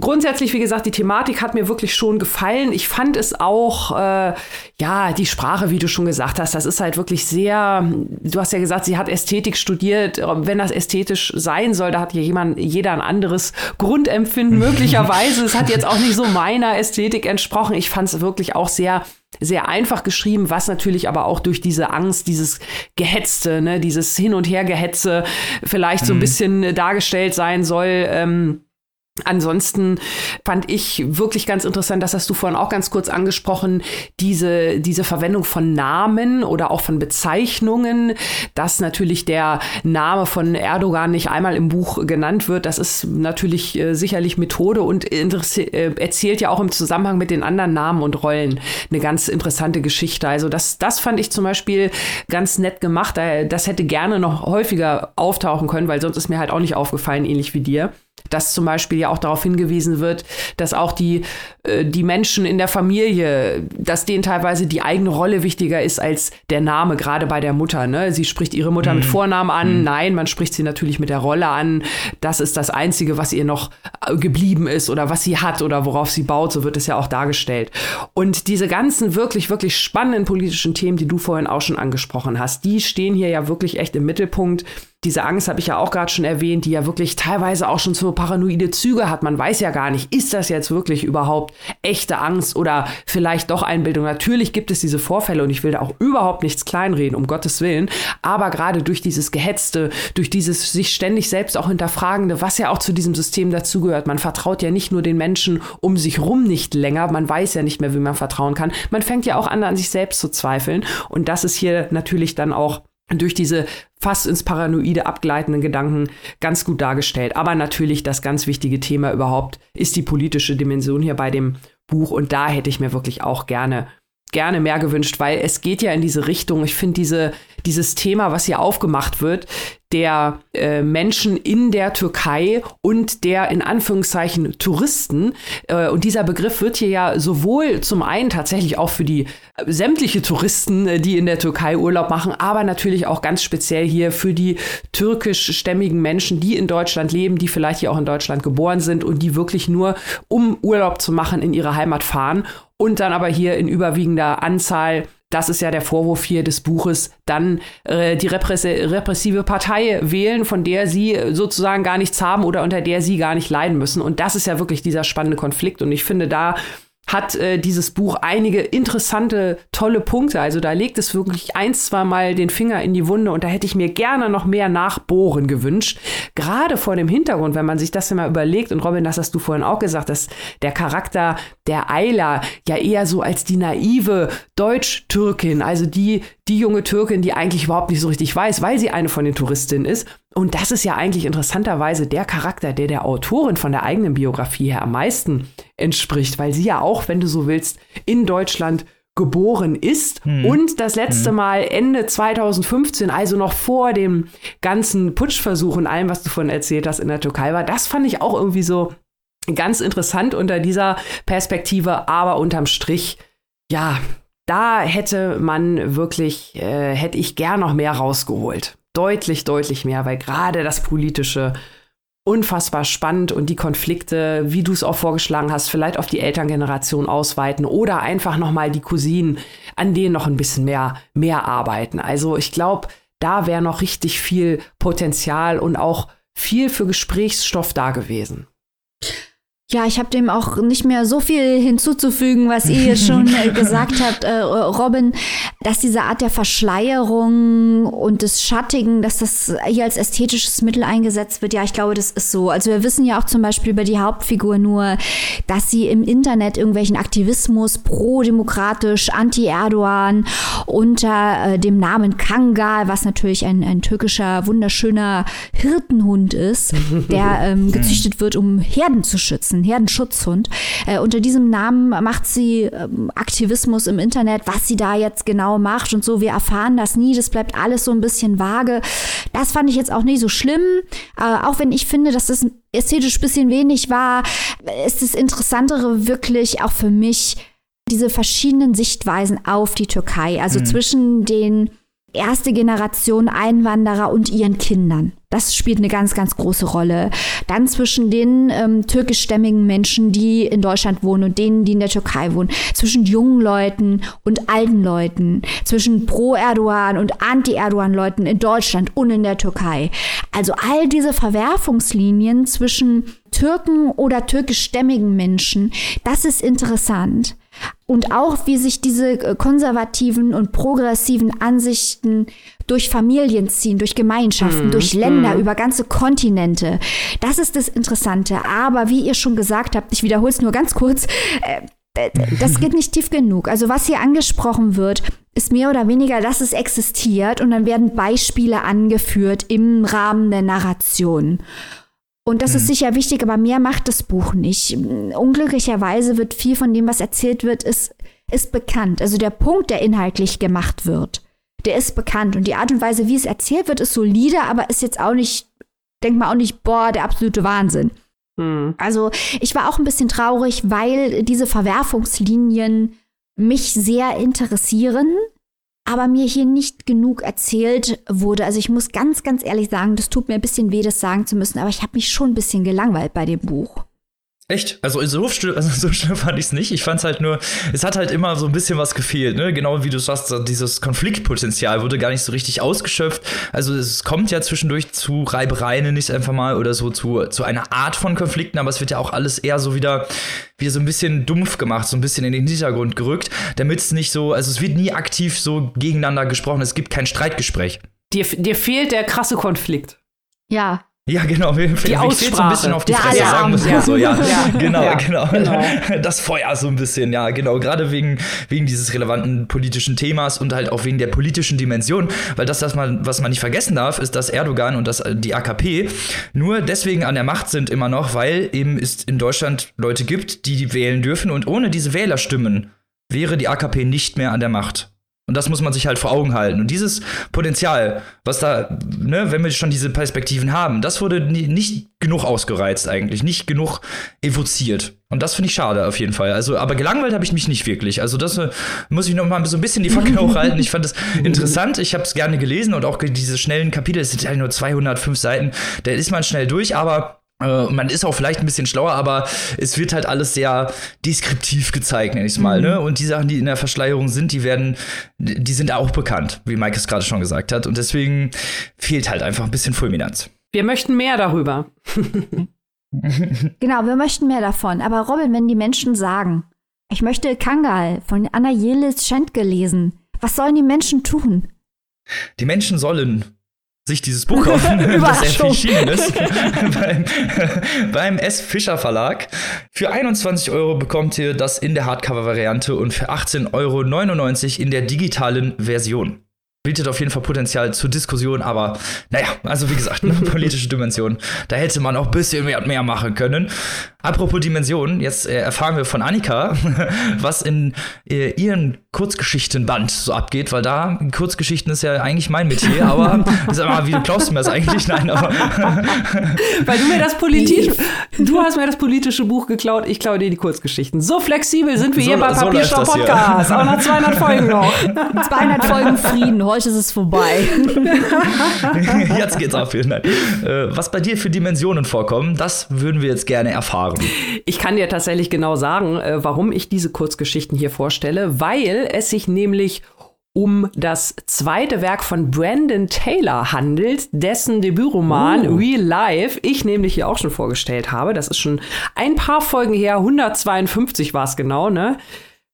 [SPEAKER 3] grundsätzlich, wie gesagt, die Thematik hat mir wirklich schon gefallen. Ich fand es auch, äh, ja, die Sprache, wie du schon gesagt hast, das ist halt wirklich sehr, du hast ja gesagt, sie hat Ästhetik studiert. Wenn das ästhetisch sein soll, da hat ja jemand, jeder ein anderes Grundempfinden [laughs] möglicherweise. es hat jetzt auch nicht so meiner Ästhetik entsprochen. Ich fand es wirklich auch sehr sehr einfach geschrieben, was natürlich aber auch durch diese Angst, dieses Gehetzte, ne, dieses Hin- und Hergehetze vielleicht so ein mhm. bisschen dargestellt sein soll. Ähm, Ansonsten fand ich wirklich ganz interessant, das hast du vorhin auch ganz kurz angesprochen, diese, diese Verwendung von Namen oder auch von Bezeichnungen, dass natürlich der Name von Erdogan nicht einmal im Buch genannt wird. Das ist natürlich äh, sicherlich Methode und äh, erzählt ja auch im Zusammenhang mit den anderen Namen und Rollen eine ganz interessante Geschichte. Also das, das fand ich zum Beispiel ganz nett gemacht. Das hätte gerne noch häufiger auftauchen können, weil sonst ist mir halt auch nicht aufgefallen, ähnlich wie dir dass zum Beispiel ja auch darauf hingewiesen wird, dass auch die, äh, die Menschen in der Familie, dass denen teilweise die eigene Rolle wichtiger ist als der Name, gerade bei der Mutter. Ne? Sie spricht ihre Mutter mhm. mit Vornamen an. Mhm. Nein, man spricht sie natürlich mit der Rolle an. Das ist das Einzige, was ihr noch äh, geblieben ist oder was sie hat oder worauf sie baut. So wird es ja auch dargestellt. Und diese ganzen wirklich, wirklich spannenden politischen Themen, die du vorhin auch schon angesprochen hast, die stehen hier ja wirklich echt im Mittelpunkt diese Angst habe ich ja auch gerade schon erwähnt, die ja wirklich teilweise auch schon so paranoide Züge hat. Man weiß ja gar nicht, ist das jetzt wirklich überhaupt echte Angst oder vielleicht doch Einbildung. Natürlich gibt es diese Vorfälle und ich will da auch überhaupt nichts kleinreden, um Gottes Willen. Aber gerade durch dieses Gehetzte, durch dieses sich ständig selbst auch hinterfragende, was ja auch zu diesem System dazugehört. Man vertraut ja nicht nur den Menschen um sich rum nicht länger. Man weiß ja nicht mehr, wie man vertrauen kann. Man fängt ja auch an, an sich selbst zu zweifeln. Und das ist hier natürlich dann auch durch diese fast ins Paranoide abgleitenden Gedanken ganz gut dargestellt. Aber natürlich das ganz wichtige Thema überhaupt ist die politische Dimension hier bei dem Buch. Und da hätte ich mir wirklich auch gerne gerne mehr gewünscht, weil es geht ja in diese Richtung. Ich finde diese, dieses Thema, was hier aufgemacht wird, der äh, Menschen in der Türkei und der in Anführungszeichen Touristen. Äh, und dieser Begriff wird hier ja sowohl zum einen tatsächlich auch für die äh, sämtliche Touristen, äh, die in der Türkei Urlaub machen, aber natürlich auch ganz speziell hier für die türkischstämmigen Menschen, die in Deutschland leben, die vielleicht hier auch in Deutschland geboren sind und die wirklich nur, um Urlaub zu machen, in ihre Heimat fahren und dann aber hier in überwiegender Anzahl das ist ja der Vorwurf hier des Buches, dann äh, die repressive Partei wählen, von der sie sozusagen gar nichts haben oder unter der sie gar nicht leiden müssen. Und das ist ja wirklich dieser spannende Konflikt. Und ich finde, da hat äh, dieses Buch einige interessante, tolle Punkte. Also da legt es wirklich ein, zwei Mal den Finger in die Wunde und da hätte ich mir gerne noch mehr Nachbohren gewünscht. Gerade vor dem Hintergrund, wenn man sich das immer überlegt, und Robin, das hast du vorhin auch gesagt, dass der Charakter der Eila ja eher so als die naive Deutsch-Türkin, also die, die junge Türkin, die eigentlich überhaupt nicht so richtig weiß, weil sie eine von den Touristinnen ist. Und das ist ja eigentlich interessanterweise der Charakter, der der Autorin von der eigenen Biografie her am meisten entspricht, weil sie ja auch, wenn du so willst, in Deutschland geboren ist hm. und das letzte hm. Mal Ende 2015, also noch vor dem ganzen Putschversuch und allem, was du von erzählt hast in der Türkei war. Das fand ich auch irgendwie so ganz interessant unter dieser Perspektive, aber unterm Strich, ja, da hätte man wirklich, äh, hätte ich gern noch mehr rausgeholt. Deutlich, deutlich mehr, weil gerade das Politische unfassbar spannend und die Konflikte, wie du es auch vorgeschlagen hast, vielleicht auf die Elterngeneration ausweiten oder einfach nochmal die Cousinen, an denen noch ein bisschen mehr, mehr arbeiten. Also ich glaube, da wäre noch richtig viel Potenzial und auch viel für Gesprächsstoff da gewesen.
[SPEAKER 2] Ja, ich habe dem auch nicht mehr so viel hinzuzufügen, was ihr schon äh, [laughs] gesagt habt, äh, Robin, dass diese Art der Verschleierung und des Schattigen, dass das hier als ästhetisches Mittel eingesetzt wird. Ja, ich glaube, das ist so. Also wir wissen ja auch zum Beispiel über die Hauptfigur nur, dass sie im Internet irgendwelchen Aktivismus pro-demokratisch, anti-Erdogan unter äh, dem Namen Kangal, was natürlich ein, ein türkischer, wunderschöner Hirtenhund ist, der [laughs] ähm, gezüchtet wird, um Herden zu schützen ein Herdenschutzhund. Äh, unter diesem Namen macht sie ähm, Aktivismus im Internet, was sie da jetzt genau macht und so. Wir erfahren das nie. Das bleibt alles so ein bisschen vage. Das fand ich jetzt auch nicht so schlimm. Äh, auch wenn ich finde, dass das ästhetisch ein bisschen wenig war, ist das Interessantere wirklich auch für mich diese verschiedenen Sichtweisen auf die Türkei. Also mhm. zwischen den erste Generation Einwanderer und ihren Kindern. Das spielt eine ganz, ganz große Rolle. Dann zwischen den ähm, türkischstämmigen Menschen, die in Deutschland wohnen und denen, die in der Türkei wohnen. Zwischen jungen Leuten und alten Leuten. Zwischen Pro-Erdogan und Anti-Erdogan-Leuten in Deutschland und in der Türkei. Also all diese Verwerfungslinien zwischen Türken oder türkischstämmigen Menschen, das ist interessant. Und auch, wie sich diese äh, konservativen und progressiven Ansichten durch Familien ziehen, durch Gemeinschaften, mm, durch Länder, mm. über ganze Kontinente. Das ist das Interessante. Aber wie ihr schon gesagt habt, ich wiederhole es nur ganz kurz, äh, das geht nicht tief genug. Also was hier angesprochen wird, ist mehr oder weniger, dass es existiert und dann werden Beispiele angeführt im Rahmen der Narration. Und das mhm. ist sicher wichtig, aber mehr macht das Buch nicht. Unglücklicherweise wird viel von dem, was erzählt wird, ist, ist bekannt. Also der Punkt, der inhaltlich gemacht wird, der ist bekannt. Und die Art und Weise, wie es erzählt wird, ist solide, aber ist jetzt auch nicht, denk mal auch nicht, boah, der absolute Wahnsinn. Mhm. Also ich war auch ein bisschen traurig, weil diese Verwerfungslinien mich sehr interessieren aber mir hier nicht genug erzählt wurde. Also ich muss ganz, ganz ehrlich sagen, das tut mir ein bisschen weh, das sagen zu müssen, aber ich habe mich schon ein bisschen gelangweilt bei dem Buch.
[SPEAKER 1] Echt? Also so schlimm, also so schlimm [laughs] fand ich es nicht. Ich fand es halt nur, es hat halt immer so ein bisschen was gefehlt, ne? Genau wie du sagst, dieses Konfliktpotenzial wurde gar nicht so richtig ausgeschöpft. Also es kommt ja zwischendurch zu Reibereien, nicht einfach mal, oder so zu, zu einer Art von Konflikten, aber es wird ja auch alles eher so wieder, wieder so ein bisschen dumpf gemacht, so ein bisschen in den Hintergrund gerückt, damit es nicht so, also es wird nie aktiv so gegeneinander gesprochen, es gibt kein Streitgespräch.
[SPEAKER 3] Dir, dir fehlt der krasse Konflikt.
[SPEAKER 2] Ja,
[SPEAKER 1] ja, genau. Mir,
[SPEAKER 3] die fehlt
[SPEAKER 1] so ein bisschen auf die
[SPEAKER 2] der
[SPEAKER 1] Fresse, sagen wir
[SPEAKER 2] ja.
[SPEAKER 1] so. Ja, [laughs] ja. Genau, ja, genau, genau. Das Feuer so ein bisschen, ja, genau. Gerade wegen, wegen dieses relevanten politischen Themas und halt auch wegen der politischen Dimension. Weil das, das man, was man nicht vergessen darf, ist, dass Erdogan und das, die AKP nur deswegen an der Macht sind immer noch, weil eben es in Deutschland Leute gibt, die wählen dürfen. Und ohne diese Wählerstimmen wäre die AKP nicht mehr an der Macht. Und das muss man sich halt vor Augen halten. Und dieses Potenzial, was da, ne, wenn wir schon diese Perspektiven haben, das wurde nicht genug ausgereizt eigentlich, nicht genug evoziert. Und das finde ich schade auf jeden Fall. Also, aber gelangweilt habe ich mich nicht wirklich. Also das äh, muss ich noch mal so ein bisschen die Fackel [laughs] hochhalten. Ich fand es interessant. Ich habe es gerne gelesen und auch diese schnellen Kapitel, es sind halt nur 205 Seiten. Da ist man schnell durch, aber Äh, man ist auch vielleicht ein bisschen schlauer, aber es wird halt alles sehr deskriptiv gezeigt, nenne ich es mal. Mhm. Ne? Und die Sachen, die in der Verschleierung sind, die werden, die sind auch bekannt, wie Mike es gerade schon gesagt hat. Und deswegen fehlt halt einfach ein bisschen Fulminanz.
[SPEAKER 3] Wir möchten mehr darüber. [laughs]
[SPEAKER 2] genau, wir möchten mehr davon. Aber Robin, wenn die Menschen sagen, ich möchte Kangal von Anna Jelis Schentke lesen, was sollen die Menschen tun?
[SPEAKER 1] Die Menschen sollen sich dieses Buch kaufen, [laughs] das erschienen ist, [laughs] beim, [laughs] beim S. Fischer Verlag. Für 21 Euro bekommt ihr das in der Hardcover-Variante und für 18,99 Euro in der digitalen Version bietet auf jeden Fall Potenzial zur Diskussion, aber naja, also wie gesagt, eine politische Dimension. Da hätte man auch ein bisschen mehr, mehr machen können. Apropos Dimensionen, jetzt äh, erfahren wir von Annika, was in äh, ihren Kurzgeschichtenband so abgeht, weil da Kurzgeschichten ist ja eigentlich mein Metier, aber [laughs] sag mal, wie klaust du mir das eigentlich? Nein, aber [laughs]
[SPEAKER 3] weil du mir das [laughs] politisch, du hast mir das politische Buch geklaut, ich klaue dir die Kurzgeschichten. So flexibel sind wir so, hier bei Papierstau so Podcast. Auch nach 200 Folgen noch.
[SPEAKER 2] 200 Folgen Frieden, heute ist es vorbei.
[SPEAKER 1] jetzt geht's auf jeden Fall. Was bei dir für Dimensionen vorkommen, das würden wir jetzt gerne erfahren.
[SPEAKER 3] Ich kann dir tatsächlich genau sagen, äh, warum ich diese Kurzgeschichten hier vorstelle, weil es sich nämlich um das zweite Werk von Brandon Taylor handelt, dessen Debütroman uh. Real Life ich nämlich hier auch schon vorgestellt habe. Das ist schon ein paar Folgen her, 152 war es genau, ne?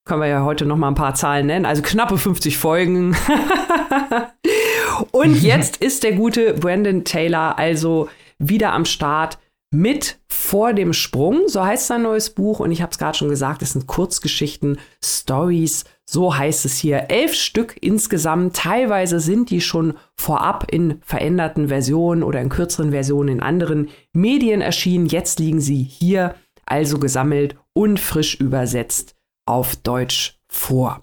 [SPEAKER 3] Können wir ja heute noch mal ein paar Zahlen nennen. Also knappe 50 Folgen. [laughs] Und [laughs] jetzt ist der gute Brandon Taylor also wieder am Start mit vor dem Sprung, so heißt sein neues Buch. Und ich habe es gerade schon gesagt, es sind Kurzgeschichten, Stories, so heißt es hier. Elf Stück insgesamt. Teilweise sind die schon vorab in veränderten Versionen oder in kürzeren Versionen in anderen Medien erschienen. Jetzt liegen sie hier also gesammelt und frisch übersetzt auf Deutsch vor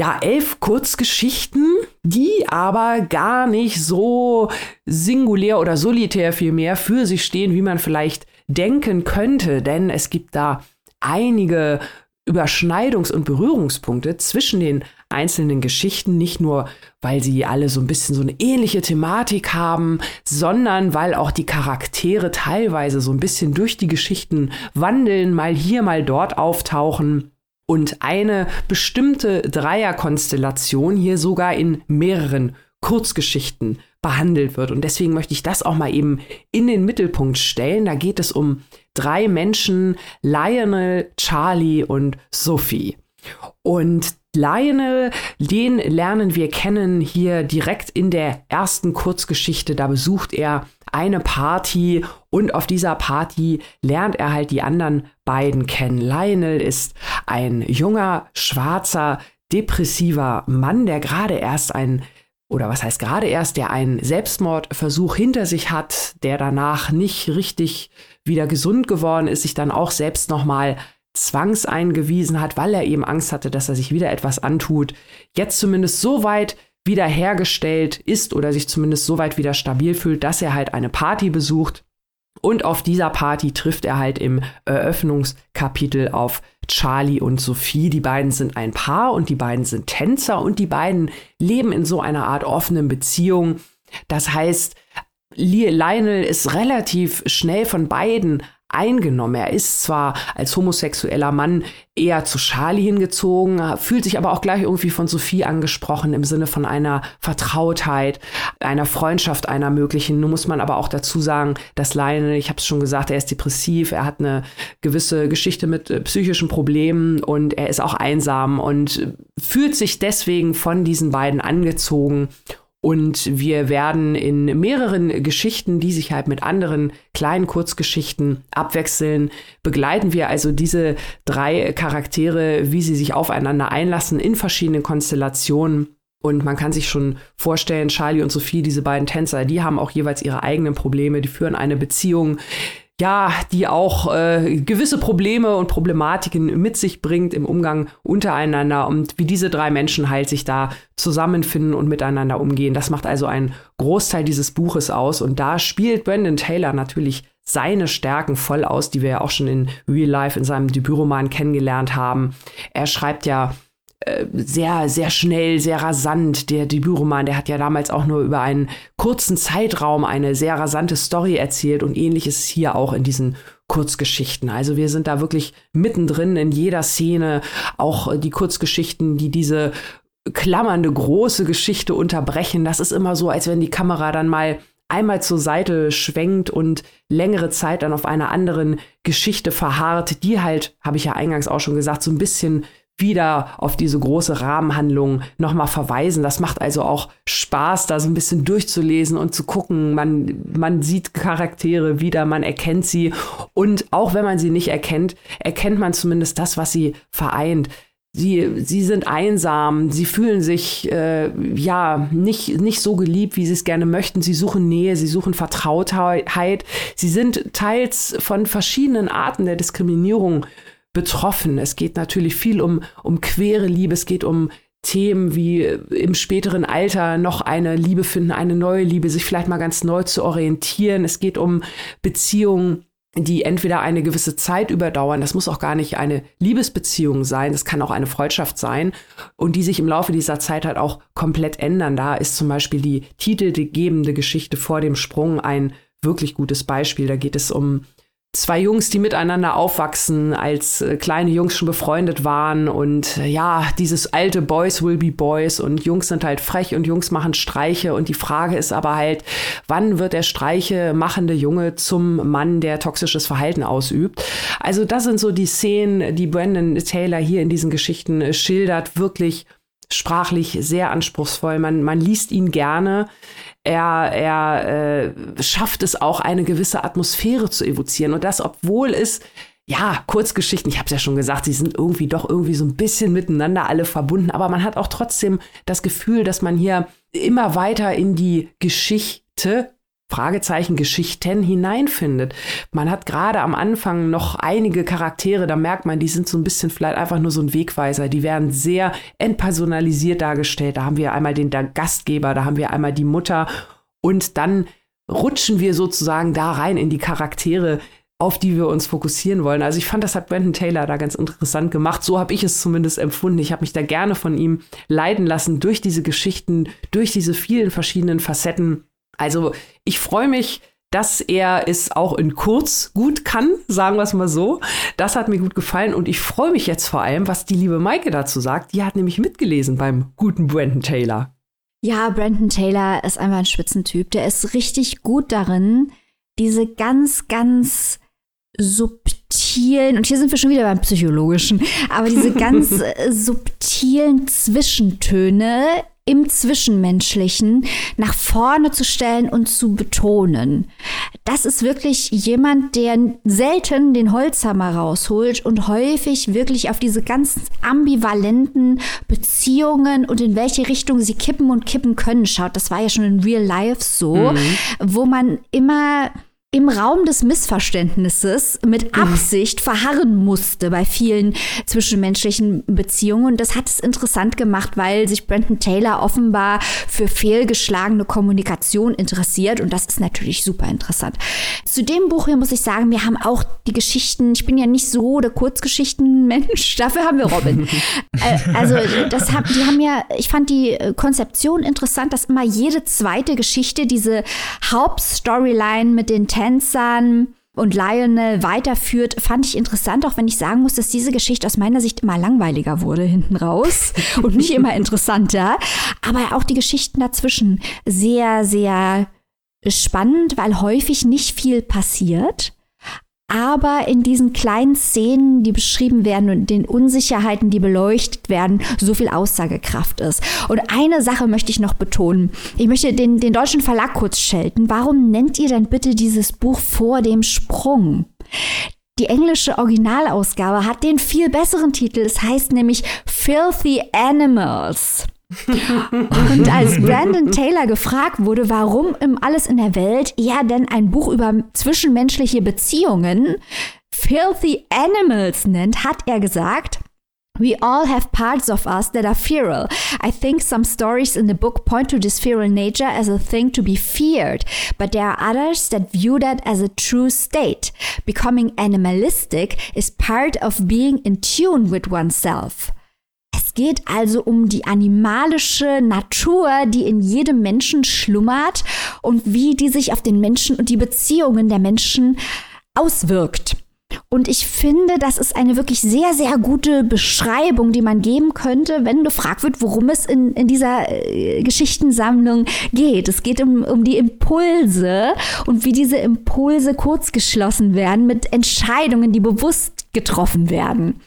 [SPEAKER 3] ja, elf Kurzgeschichten, die aber gar nicht so singulär oder solitär vielmehr für sich stehen, wie man vielleicht denken könnte. Denn es gibt da einige Überschneidungs- und Berührungspunkte zwischen den einzelnen Geschichten, nicht nur, weil sie alle so ein bisschen so eine ähnliche Thematik haben, sondern weil auch die Charaktere teilweise so ein bisschen durch die Geschichten wandeln, mal hier, mal dort auftauchen und eine bestimmte Dreierkonstellation hier sogar in mehreren Kurzgeschichten behandelt wird. Und deswegen möchte ich das auch mal eben in den Mittelpunkt stellen. Da geht es um drei Menschen, Lionel, Charlie und Sophie. Und Lionel, den lernen wir kennen hier direkt in der ersten Kurzgeschichte. Da besucht er eine Party und auf dieser Party lernt er halt die anderen beiden kennen. Lionel ist ein junger, schwarzer, depressiver Mann, der gerade erst ein oder was heißt gerade erst, der einen Selbstmordversuch hinter sich hat, der danach nicht richtig wieder gesund geworden ist, sich dann auch selbst nochmal zwangseingewiesen hat, weil er eben Angst hatte, dass er sich wieder etwas antut, jetzt zumindest so weit wiederhergestellt ist oder sich zumindest so weit wieder stabil fühlt, dass er halt eine Party besucht. Und auf dieser Party trifft er halt im Eröffnungskapitel auf Charlie und Sophie. Die beiden sind ein Paar und die beiden sind Tänzer und die beiden leben in so einer Art offenen Beziehung. Das heißt, Lionel ist relativ schnell von beiden eingenommen. Er ist zwar als homosexueller Mann eher zu Charlie hingezogen, fühlt sich aber auch gleich irgendwie von Sophie angesprochen im Sinne von einer Vertrautheit, einer Freundschaft, einer möglichen. Nun muss man aber auch dazu sagen, dass Lionel, ich habe es schon gesagt, er ist depressiv, er hat eine gewisse Geschichte mit äh, psychischen Problemen und er ist auch einsam und fühlt sich deswegen von diesen beiden angezogen und wir werden in mehreren Geschichten, die sich halt mit anderen kleinen Kurzgeschichten abwechseln, begleiten wir also diese drei Charaktere, wie sie sich aufeinander einlassen in verschiedenen Konstellationen. Und man kann sich schon vorstellen, Charlie und Sophie, diese beiden Tänzer, die haben auch jeweils ihre eigenen Probleme, die führen eine Beziehung, ja, die auch äh, gewisse Probleme und Problematiken mit sich bringt im Umgang untereinander und wie diese drei Menschen halt sich da zusammenfinden und miteinander umgehen. Das macht also einen Großteil dieses Buches aus und da spielt Brandon Taylor natürlich seine Stärken voll aus, die wir ja auch schon in Real Life in seinem Debütroman kennengelernt haben. Er schreibt ja sehr, sehr schnell, sehr rasant. Der Debütroman, der hat ja damals auch nur über einen kurzen Zeitraum eine sehr rasante Story erzählt und ähnlich ist es hier auch in diesen Kurzgeschichten. Also wir sind da wirklich mittendrin in jeder Szene, auch die Kurzgeschichten, die diese klammernde große Geschichte unterbrechen. Das ist immer so, als wenn die Kamera dann mal einmal zur Seite schwenkt und längere Zeit dann auf einer anderen Geschichte verharrt, die halt, habe ich ja eingangs auch schon gesagt, so ein bisschen wieder auf diese große Rahmenhandlung nochmal verweisen. Das macht also auch Spaß, da so ein bisschen durchzulesen und zu gucken. Man, man sieht Charaktere wieder, man erkennt sie. Und auch wenn man sie nicht erkennt, erkennt man zumindest das, was sie vereint. Sie, sie sind einsam, sie fühlen sich äh, ja nicht, nicht so geliebt, wie sie es gerne möchten. Sie suchen Nähe, sie suchen Vertrautheit. Sie sind teils von verschiedenen Arten der Diskriminierung betroffen. Es geht natürlich viel um, um queere Liebe, es geht um Themen wie im späteren Alter noch eine Liebe finden, eine neue Liebe, sich vielleicht mal ganz neu zu orientieren. Es geht um Beziehungen, die entweder eine gewisse Zeit überdauern, das muss auch gar nicht eine Liebesbeziehung sein, das kann auch eine Freundschaft sein und die sich im Laufe dieser Zeit halt auch komplett ändern. Da ist zum Beispiel die titelgebende Geschichte vor dem Sprung ein wirklich gutes Beispiel. Da geht es um zwei Jungs, die miteinander aufwachsen, als äh, kleine Jungs schon befreundet waren und äh, ja, dieses alte Boys will be Boys und Jungs sind halt frech und Jungs machen Streiche und die Frage ist aber halt, wann wird der Streiche machende Junge zum Mann, der toxisches Verhalten ausübt? Also das sind so die Szenen, die Brandon Taylor hier in diesen Geschichten äh, schildert, wirklich sprachlich sehr anspruchsvoll. Man, man liest ihn gerne. Er, er äh, schafft es auch, eine gewisse Atmosphäre zu evozieren. Und das, obwohl es ja, Kurzgeschichten, ich habe es ja schon gesagt, sie sind irgendwie doch irgendwie so ein bisschen miteinander alle verbunden, aber man hat auch trotzdem das Gefühl, dass man hier immer weiter in die Geschichte Fragezeichen Geschichten hineinfindet. Man hat gerade am Anfang noch einige Charaktere, da merkt man, die sind so ein bisschen vielleicht einfach nur so ein Wegweiser. Die werden sehr entpersonalisiert dargestellt. Da haben wir einmal den Gastgeber, da haben wir einmal die Mutter und dann rutschen wir sozusagen da rein in die Charaktere, auf die wir uns fokussieren wollen. Also ich fand, das hat Brandon Taylor da ganz interessant gemacht. So habe ich es zumindest empfunden. Ich habe mich da gerne von ihm leiden lassen durch diese Geschichten, durch diese vielen verschiedenen Facetten also ich freue mich, dass er es auch in kurz gut kann, sagen wir es mal so. Das hat mir gut gefallen und ich freue mich jetzt vor allem, was die liebe Maike dazu sagt. Die hat nämlich mitgelesen beim guten Brandon Taylor.
[SPEAKER 2] Ja, Brandon Taylor ist einfach ein Spitzentyp. Der ist richtig gut darin, diese ganz, ganz subtilen, und hier sind wir schon wieder beim Psychologischen, aber diese [laughs] ganz äh, subtilen Zwischentöne im Zwischenmenschlichen nach vorne zu stellen und zu betonen. Das ist wirklich jemand, der selten den Holzhammer rausholt und häufig wirklich auf diese ganz ambivalenten Beziehungen und in welche Richtung sie kippen und kippen können schaut. Das war ja schon in Real Life so, mhm. wo man immer im Raum des Missverständnisses mit mhm. Absicht verharren musste bei vielen zwischenmenschlichen Beziehungen. Und das hat es interessant gemacht, weil sich Brandon Taylor offenbar für fehlgeschlagene Kommunikation interessiert. Und das ist natürlich super interessant. Zu dem Buch hier muss ich sagen, wir haben auch die Geschichten, ich bin ja nicht so der Kurzgeschichtenmensch, [laughs] dafür haben wir Robin. [laughs] Äh, also das haben, die haben ja, ich fand die Konzeption interessant, dass immer jede zweite Geschichte diese Hauptstoryline mit den Tänzern und Lionel weiterführt, fand ich interessant, auch wenn ich sagen muss, dass diese Geschichte aus meiner Sicht immer langweiliger wurde hinten raus [laughs] und nicht immer interessanter. Aber auch die Geschichten dazwischen sehr, sehr spannend, weil häufig nicht viel passiert aber in diesen kleinen Szenen, die beschrieben werden und den Unsicherheiten, die beleuchtet werden, so viel Aussagekraft ist. Und eine Sache möchte ich noch betonen. Ich möchte den, den deutschen Verlag kurz schelten. Warum nennt ihr denn bitte dieses Buch vor dem Sprung? Die englische Originalausgabe hat den viel besseren Titel. Es heißt nämlich Filthy Animals. Und als Brandon Taylor gefragt wurde, warum im Alles in der Welt er denn ein Buch über zwischenmenschliche Beziehungen Filthy Animals nennt, hat er gesagt, We all have parts of us that are feral. I think some stories in the book point to this feral nature as a thing to be feared, but there are others that view that as a true state. Becoming animalistic is part of being in tune with oneself Es geht also um die animalische Natur, die in jedem Menschen schlummert und wie die sich auf den Menschen und die Beziehungen der Menschen auswirkt. Und ich finde, das ist eine wirklich sehr, sehr gute Beschreibung, die man geben könnte, wenn gefragt wird, worum es in, in dieser äh, Geschichtensammlung geht. Es geht um, um die Impulse und wie diese Impulse kurzgeschlossen werden mit Entscheidungen, die bewusst getroffen werden.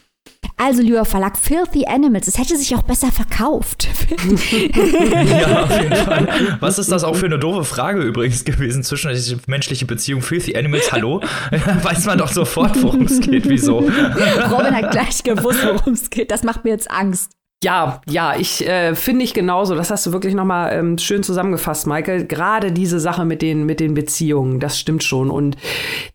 [SPEAKER 2] Also, lieber Verlag, Filthy Animals, es hätte sich auch besser verkauft. [laughs]
[SPEAKER 1] ja, auf jeden [laughs] Fall. Was ist das auch für eine doofe Frage übrigens gewesen zwischen der menschliche Beziehung Filthy Animals? Hallo? [laughs] Weiß man doch sofort, worum es geht. Wieso?
[SPEAKER 2] Robin hat gleich gewusst, worum es geht. Das macht mir jetzt Angst.
[SPEAKER 3] Ja, ja, ich äh, finde ich genauso. Das hast du wirklich noch mal ähm, schön zusammengefasst, Michael. Gerade diese Sache mit den mit den Beziehungen, das stimmt schon. Und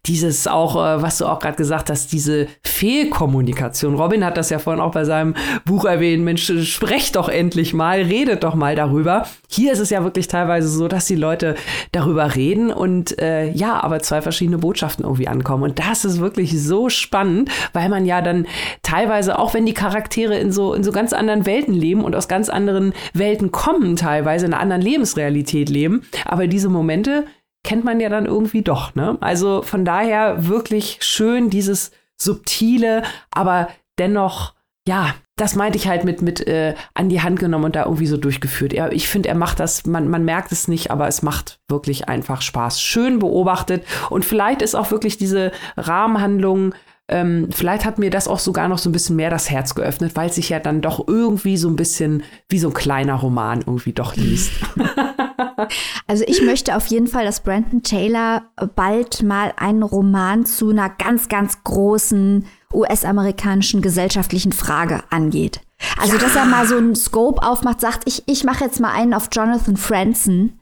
[SPEAKER 3] dieses auch, äh, was du auch gerade gesagt hast, diese Fehlkommunikation. Robin hat das ja vorhin auch bei seinem Buch erwähnt. Mensch, sprecht doch endlich mal, redet doch mal darüber. Hier ist es ja wirklich teilweise so, dass die Leute darüber reden und äh, ja, aber zwei verschiedene Botschaften irgendwie ankommen. Und das ist wirklich so spannend, weil man ja dann teilweise, auch wenn die Charaktere in so in so ganz anderen anderen Welten leben und aus ganz anderen Welten kommen, teilweise in einer anderen Lebensrealität leben. Aber diese Momente kennt man ja dann irgendwie doch. Ne? Also von daher wirklich schön dieses subtile, aber dennoch, ja, das meinte ich halt mit, mit äh, an die Hand genommen und da irgendwie so durchgeführt. Ja, ich finde, er macht das, man, man merkt es nicht, aber es macht wirklich einfach Spaß. Schön beobachtet und vielleicht ist auch wirklich diese Rahmenhandlung ähm, vielleicht hat mir das auch sogar noch so ein bisschen mehr das Herz geöffnet, weil es sich ja dann doch irgendwie so ein bisschen wie so ein kleiner Roman irgendwie doch liest. [laughs]
[SPEAKER 2] Also ich möchte auf jeden Fall, dass Brandon Taylor bald mal einen Roman zu einer ganz, ganz großen US-amerikanischen gesellschaftlichen Frage angeht. Also, ja. dass er mal so einen Scope aufmacht, sagt, ich, ich mache jetzt mal einen auf Jonathan Franzen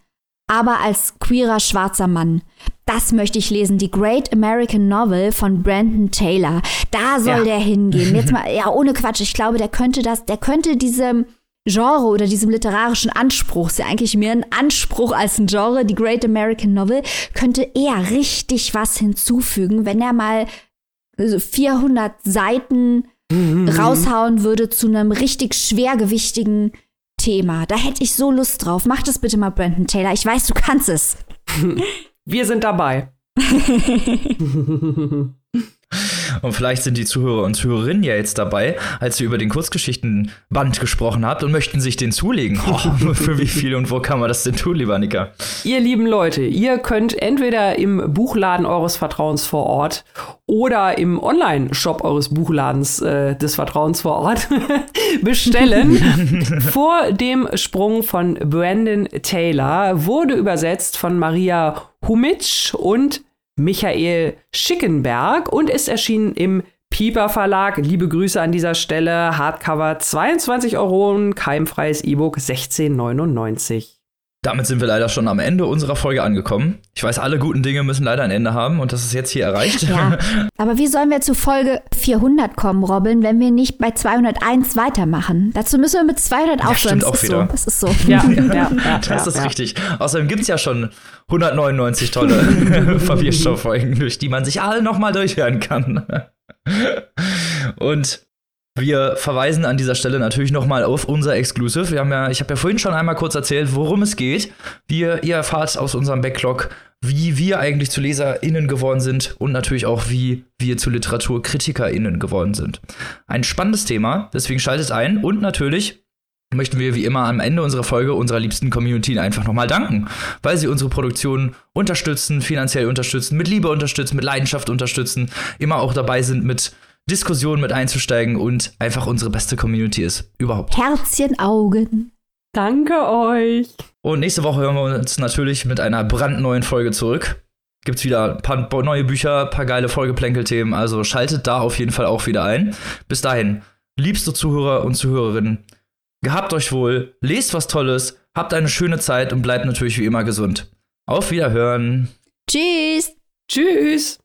[SPEAKER 2] aber als queerer schwarzer Mann. Das möchte ich lesen. Die Great American Novel von Brandon Taylor. Da soll ja. der hingehen. Jetzt mal, [laughs] ja, ohne Quatsch. Ich glaube, der könnte das, der könnte diesem Genre oder diesem literarischen Anspruch, ist ja eigentlich mehr ein Anspruch als ein Genre, die Great American Novel, könnte er richtig was hinzufügen, wenn er mal 400 Seiten mhm. raushauen würde zu einem richtig schwergewichtigen Thema. Da hätte ich so Lust drauf. Mach das bitte mal, Brandon Taylor. Ich weiß, du kannst es. [laughs]
[SPEAKER 3] Wir sind dabei. [laughs]
[SPEAKER 1] Und vielleicht sind die Zuhörer und Zuhörerinnen ja jetzt dabei, als ihr über den Kurzgeschichtenband gesprochen habt und möchten sich den zulegen. Oh, [laughs] für wie viel und wo kann man das denn tun, lieber Annika?
[SPEAKER 3] Ihr lieben Leute, ihr könnt entweder im Buchladen eures Vertrauens vor Ort oder im Online-Shop eures Buchladens äh, des Vertrauens vor Ort [laughs] bestellen. [laughs] vor dem Sprung von Brandon Taylor wurde übersetzt von Maria Humitsch und Michael Schickenberg und ist erschienen im Pieper Verlag. Liebe Grüße an dieser Stelle. Hardcover 22 Euro, keimfreies E-Book 16,99.
[SPEAKER 1] Damit sind wir leider schon am Ende unserer Folge angekommen. Ich weiß, alle guten Dinge müssen leider ein Ende haben und das ist jetzt hier erreicht.
[SPEAKER 2] Ja, [laughs] aber wie sollen wir zu Folge 400 kommen, Robin, wenn wir nicht bei 201 weitermachen? Dazu müssen wir mit 200 aufhören. Ja,
[SPEAKER 1] stimmt
[SPEAKER 2] das
[SPEAKER 1] auch wieder.
[SPEAKER 2] So. Das ist so.
[SPEAKER 3] Ja, [laughs] ja,
[SPEAKER 1] ja [laughs] das ist richtig. Außerdem gibt es ja schon 199 tolle Papierstofffolgen, durch die man sich alle nochmal durchhören kann. Und wir verweisen an dieser Stelle natürlich nochmal auf unser Exclusive. Wir haben ja, ich habe ja vorhin schon einmal kurz erzählt, worum es geht. Wir, ihr erfahrt aus unserem Backlog, wie wir eigentlich zu LeserInnen geworden sind und natürlich auch, wie wir zu LiteraturkritikerInnen geworden sind. Ein spannendes Thema, deswegen schaltet ein und natürlich möchten wir wie immer am Ende unserer Folge unserer liebsten Community einfach nochmal danken, weil sie unsere Produktion unterstützen, finanziell unterstützen, mit Liebe unterstützen, mit Leidenschaft unterstützen, immer auch dabei sind mit Diskussionen mit einzusteigen und einfach unsere beste Community ist überhaupt.
[SPEAKER 2] Herzchen, Augen.
[SPEAKER 3] Danke euch.
[SPEAKER 1] Und nächste Woche hören wir uns natürlich mit einer brandneuen Folge zurück. Gibt's wieder ein paar neue Bücher, ein paar geile Folgeplänkelthemen, also schaltet da auf jeden Fall auch wieder ein. Bis dahin, liebste Zuhörer und Zuhörerinnen, gehabt euch wohl, lest was Tolles, habt eine schöne Zeit und bleibt natürlich wie immer gesund. Auf Wiederhören.
[SPEAKER 2] Tschüss.
[SPEAKER 3] Tschüss.